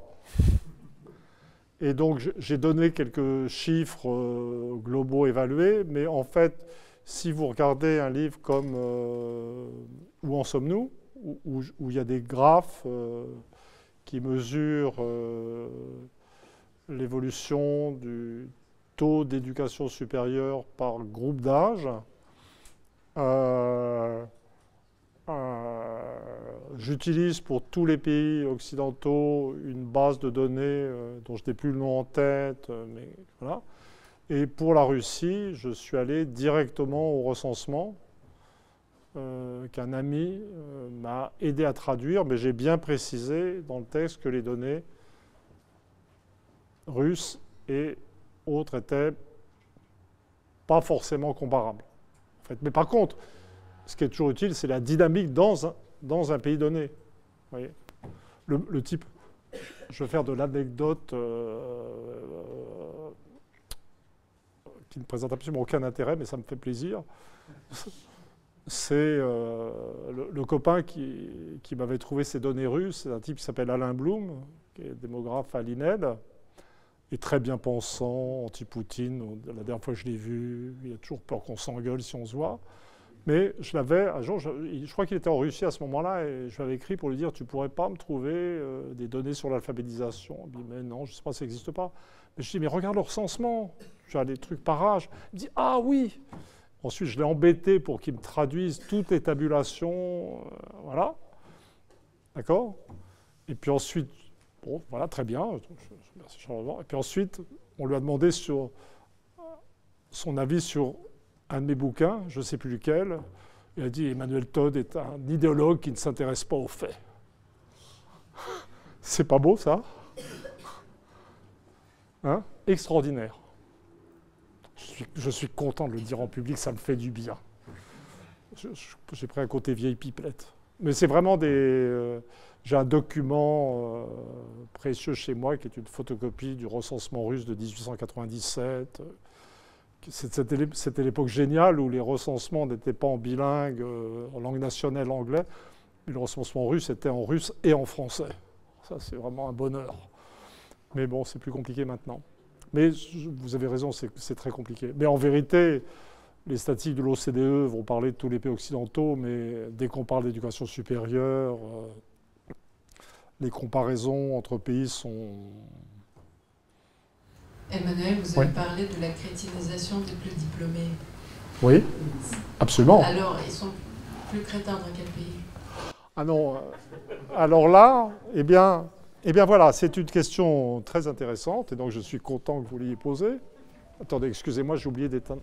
Et donc, j'ai donné quelques chiffres euh, globaux évalués, mais en fait, si vous regardez un livre comme euh, Où en sommes-nous, où, il y a des graphes euh, qui mesurent l'évolution du taux d'éducation supérieure par groupe d'âge, J'utilise pour tous les pays occidentaux une base de données euh, dont je n'ai plus le nom en tête, euh, mais voilà. Et pour la Russie, je suis allé directement au recensement euh, qu'un ami m'a aidé à traduire, mais j'ai bien précisé dans le texte que les données russes et autres étaient pas forcément comparables. Mais par contre, ce qui est toujours utile, c'est la dynamique dans un, dans un pays donné. Voyez le, type, je vais faire de l'anecdote euh, euh, qui ne présente absolument aucun intérêt, mais ça me fait plaisir. C'est euh, le, copain qui, qui m'avait trouvé ces données russes, c'est un type qui s'appelle Alain Blum, qui est démographe à l'INED, et très bien pensant, anti-Poutine. La dernière fois que je l'ai vu, il a toujours peur qu'on s'engueule si on se voit. Mais je l'avais, je, crois qu'il était en Russie à ce moment-là, et je lui avais écrit pour lui dire Tu pourrais pas me trouver euh, des données sur l'alphabétisation? Il me dit Mais non, je ne sais pas, ça n'existe pas. Mais je dis Mais regarde le recensement, j'ai des trucs par âge. Il me dit Ah oui Ensuite, je l'ai embêté pour qu'il me traduise toutes les tabulations. euh, voilà. D'accord? Et puis ensuite, bon, voilà, très bien. Merci Charles. Et puis ensuite, on lui a demandé sur son avis sur un de mes bouquins, je ne sais plus lequel. Il a dit Emmanuel Todd est un idéologue qui ne s'intéresse pas aux faits. C'est pas beau ça? Hein? Extraordinaire. Je suis, je suis content de le dire en public, ça me fait du bien. J'ai pris un côté vieille pipelette. Mais c'est vraiment des. euh, J'ai un document euh, précieux chez moi qui est une photocopie du recensement russe de 1897. C'était l'é- c'était l'époque géniale où les recensements n'étaient pas en bilingue, euh, en langue nationale anglais, mais le recensement russe était en russe et en français. Ça, c'est vraiment un bonheur. Mais bon, c'est plus compliqué maintenant. Mais vous avez raison, c'est c'est très compliqué. Mais en vérité, les statistiques de l'OCDE vont parler de tous les pays occidentaux, mais dès qu'on parle d'éducation supérieure, euh, les comparaisons entre pays sont... Emmanuel, vous avez Oui. parlé de la crétinisation des plus diplômés. Oui, absolument. Alors, ils sont plus crétins dans quel pays? Ah non. euh, Alors là, eh bien, eh bien voilà, c'est une question très intéressante et donc je suis content que vous l'ayez posée. Attendez, excusez-moi, j'ai oublié d'éteindre.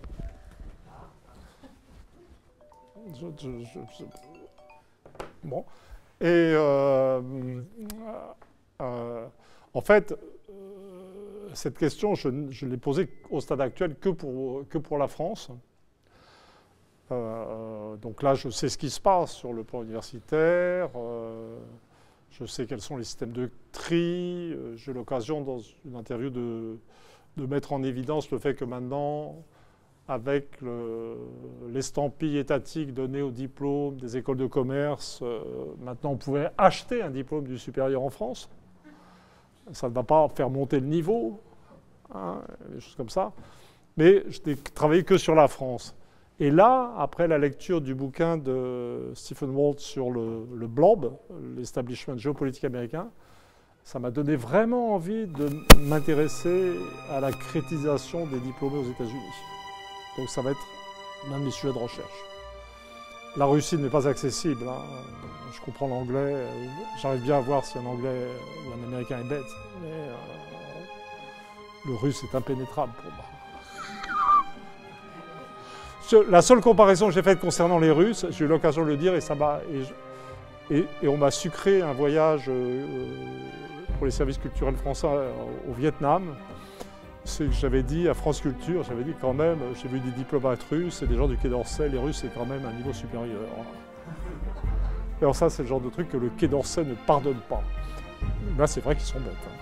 Je- je- je- je- Bon. Et euh, euh, en fait, cette question, je, je l'ai posée au stade actuel que pour, la France. Euh, donc là, je sais ce qui se passe sur le plan universitaire. euh, je sais quels sont les systèmes de tri. euh, J'ai l'occasion dans une interview de, mettre en évidence le fait que maintenant, avec le- l'estampille étatique donnée aux diplômes des écoles de commerce, maintenant on pouvait acheter un diplôme du supérieur en France. Ça ne va pas faire monter le niveau, hein, des choses comme ça. Mais je n'ai travaillé que sur la France. Et là, après la lecture du bouquin de Stephen Walt sur le, le blob, l'establishment géopolitique américain, ça m'a donné vraiment envie de m'intéresser à la crétisation des diplômés aux États-Unis. Donc ça va être l'un de mes sujets de recherche. La Russie n'est pas accessible. hein. Je comprends l'anglais. J'arrive bien à voir si un anglais ou un américain est bête. Mais euh, le russe est impénétrable pour moi. La seule comparaison que j'ai faite concernant les Russes, j'ai eu l'occasion de le dire et ça et on m'a sucré un voyage euh, pour les services culturels français euh, au Vietnam c'est que j'avais dit à France Culture, j'avais dit quand même, j'ai vu des diplomates russes et des gens du Quai d'Orsay, les Russes, c'est quand même un niveau supérieur. Alors ça, c'est le genre de truc que le Quai d'Orsay ne pardonne pas. Là, c'est vrai qu'ils sont bêtes. Hein.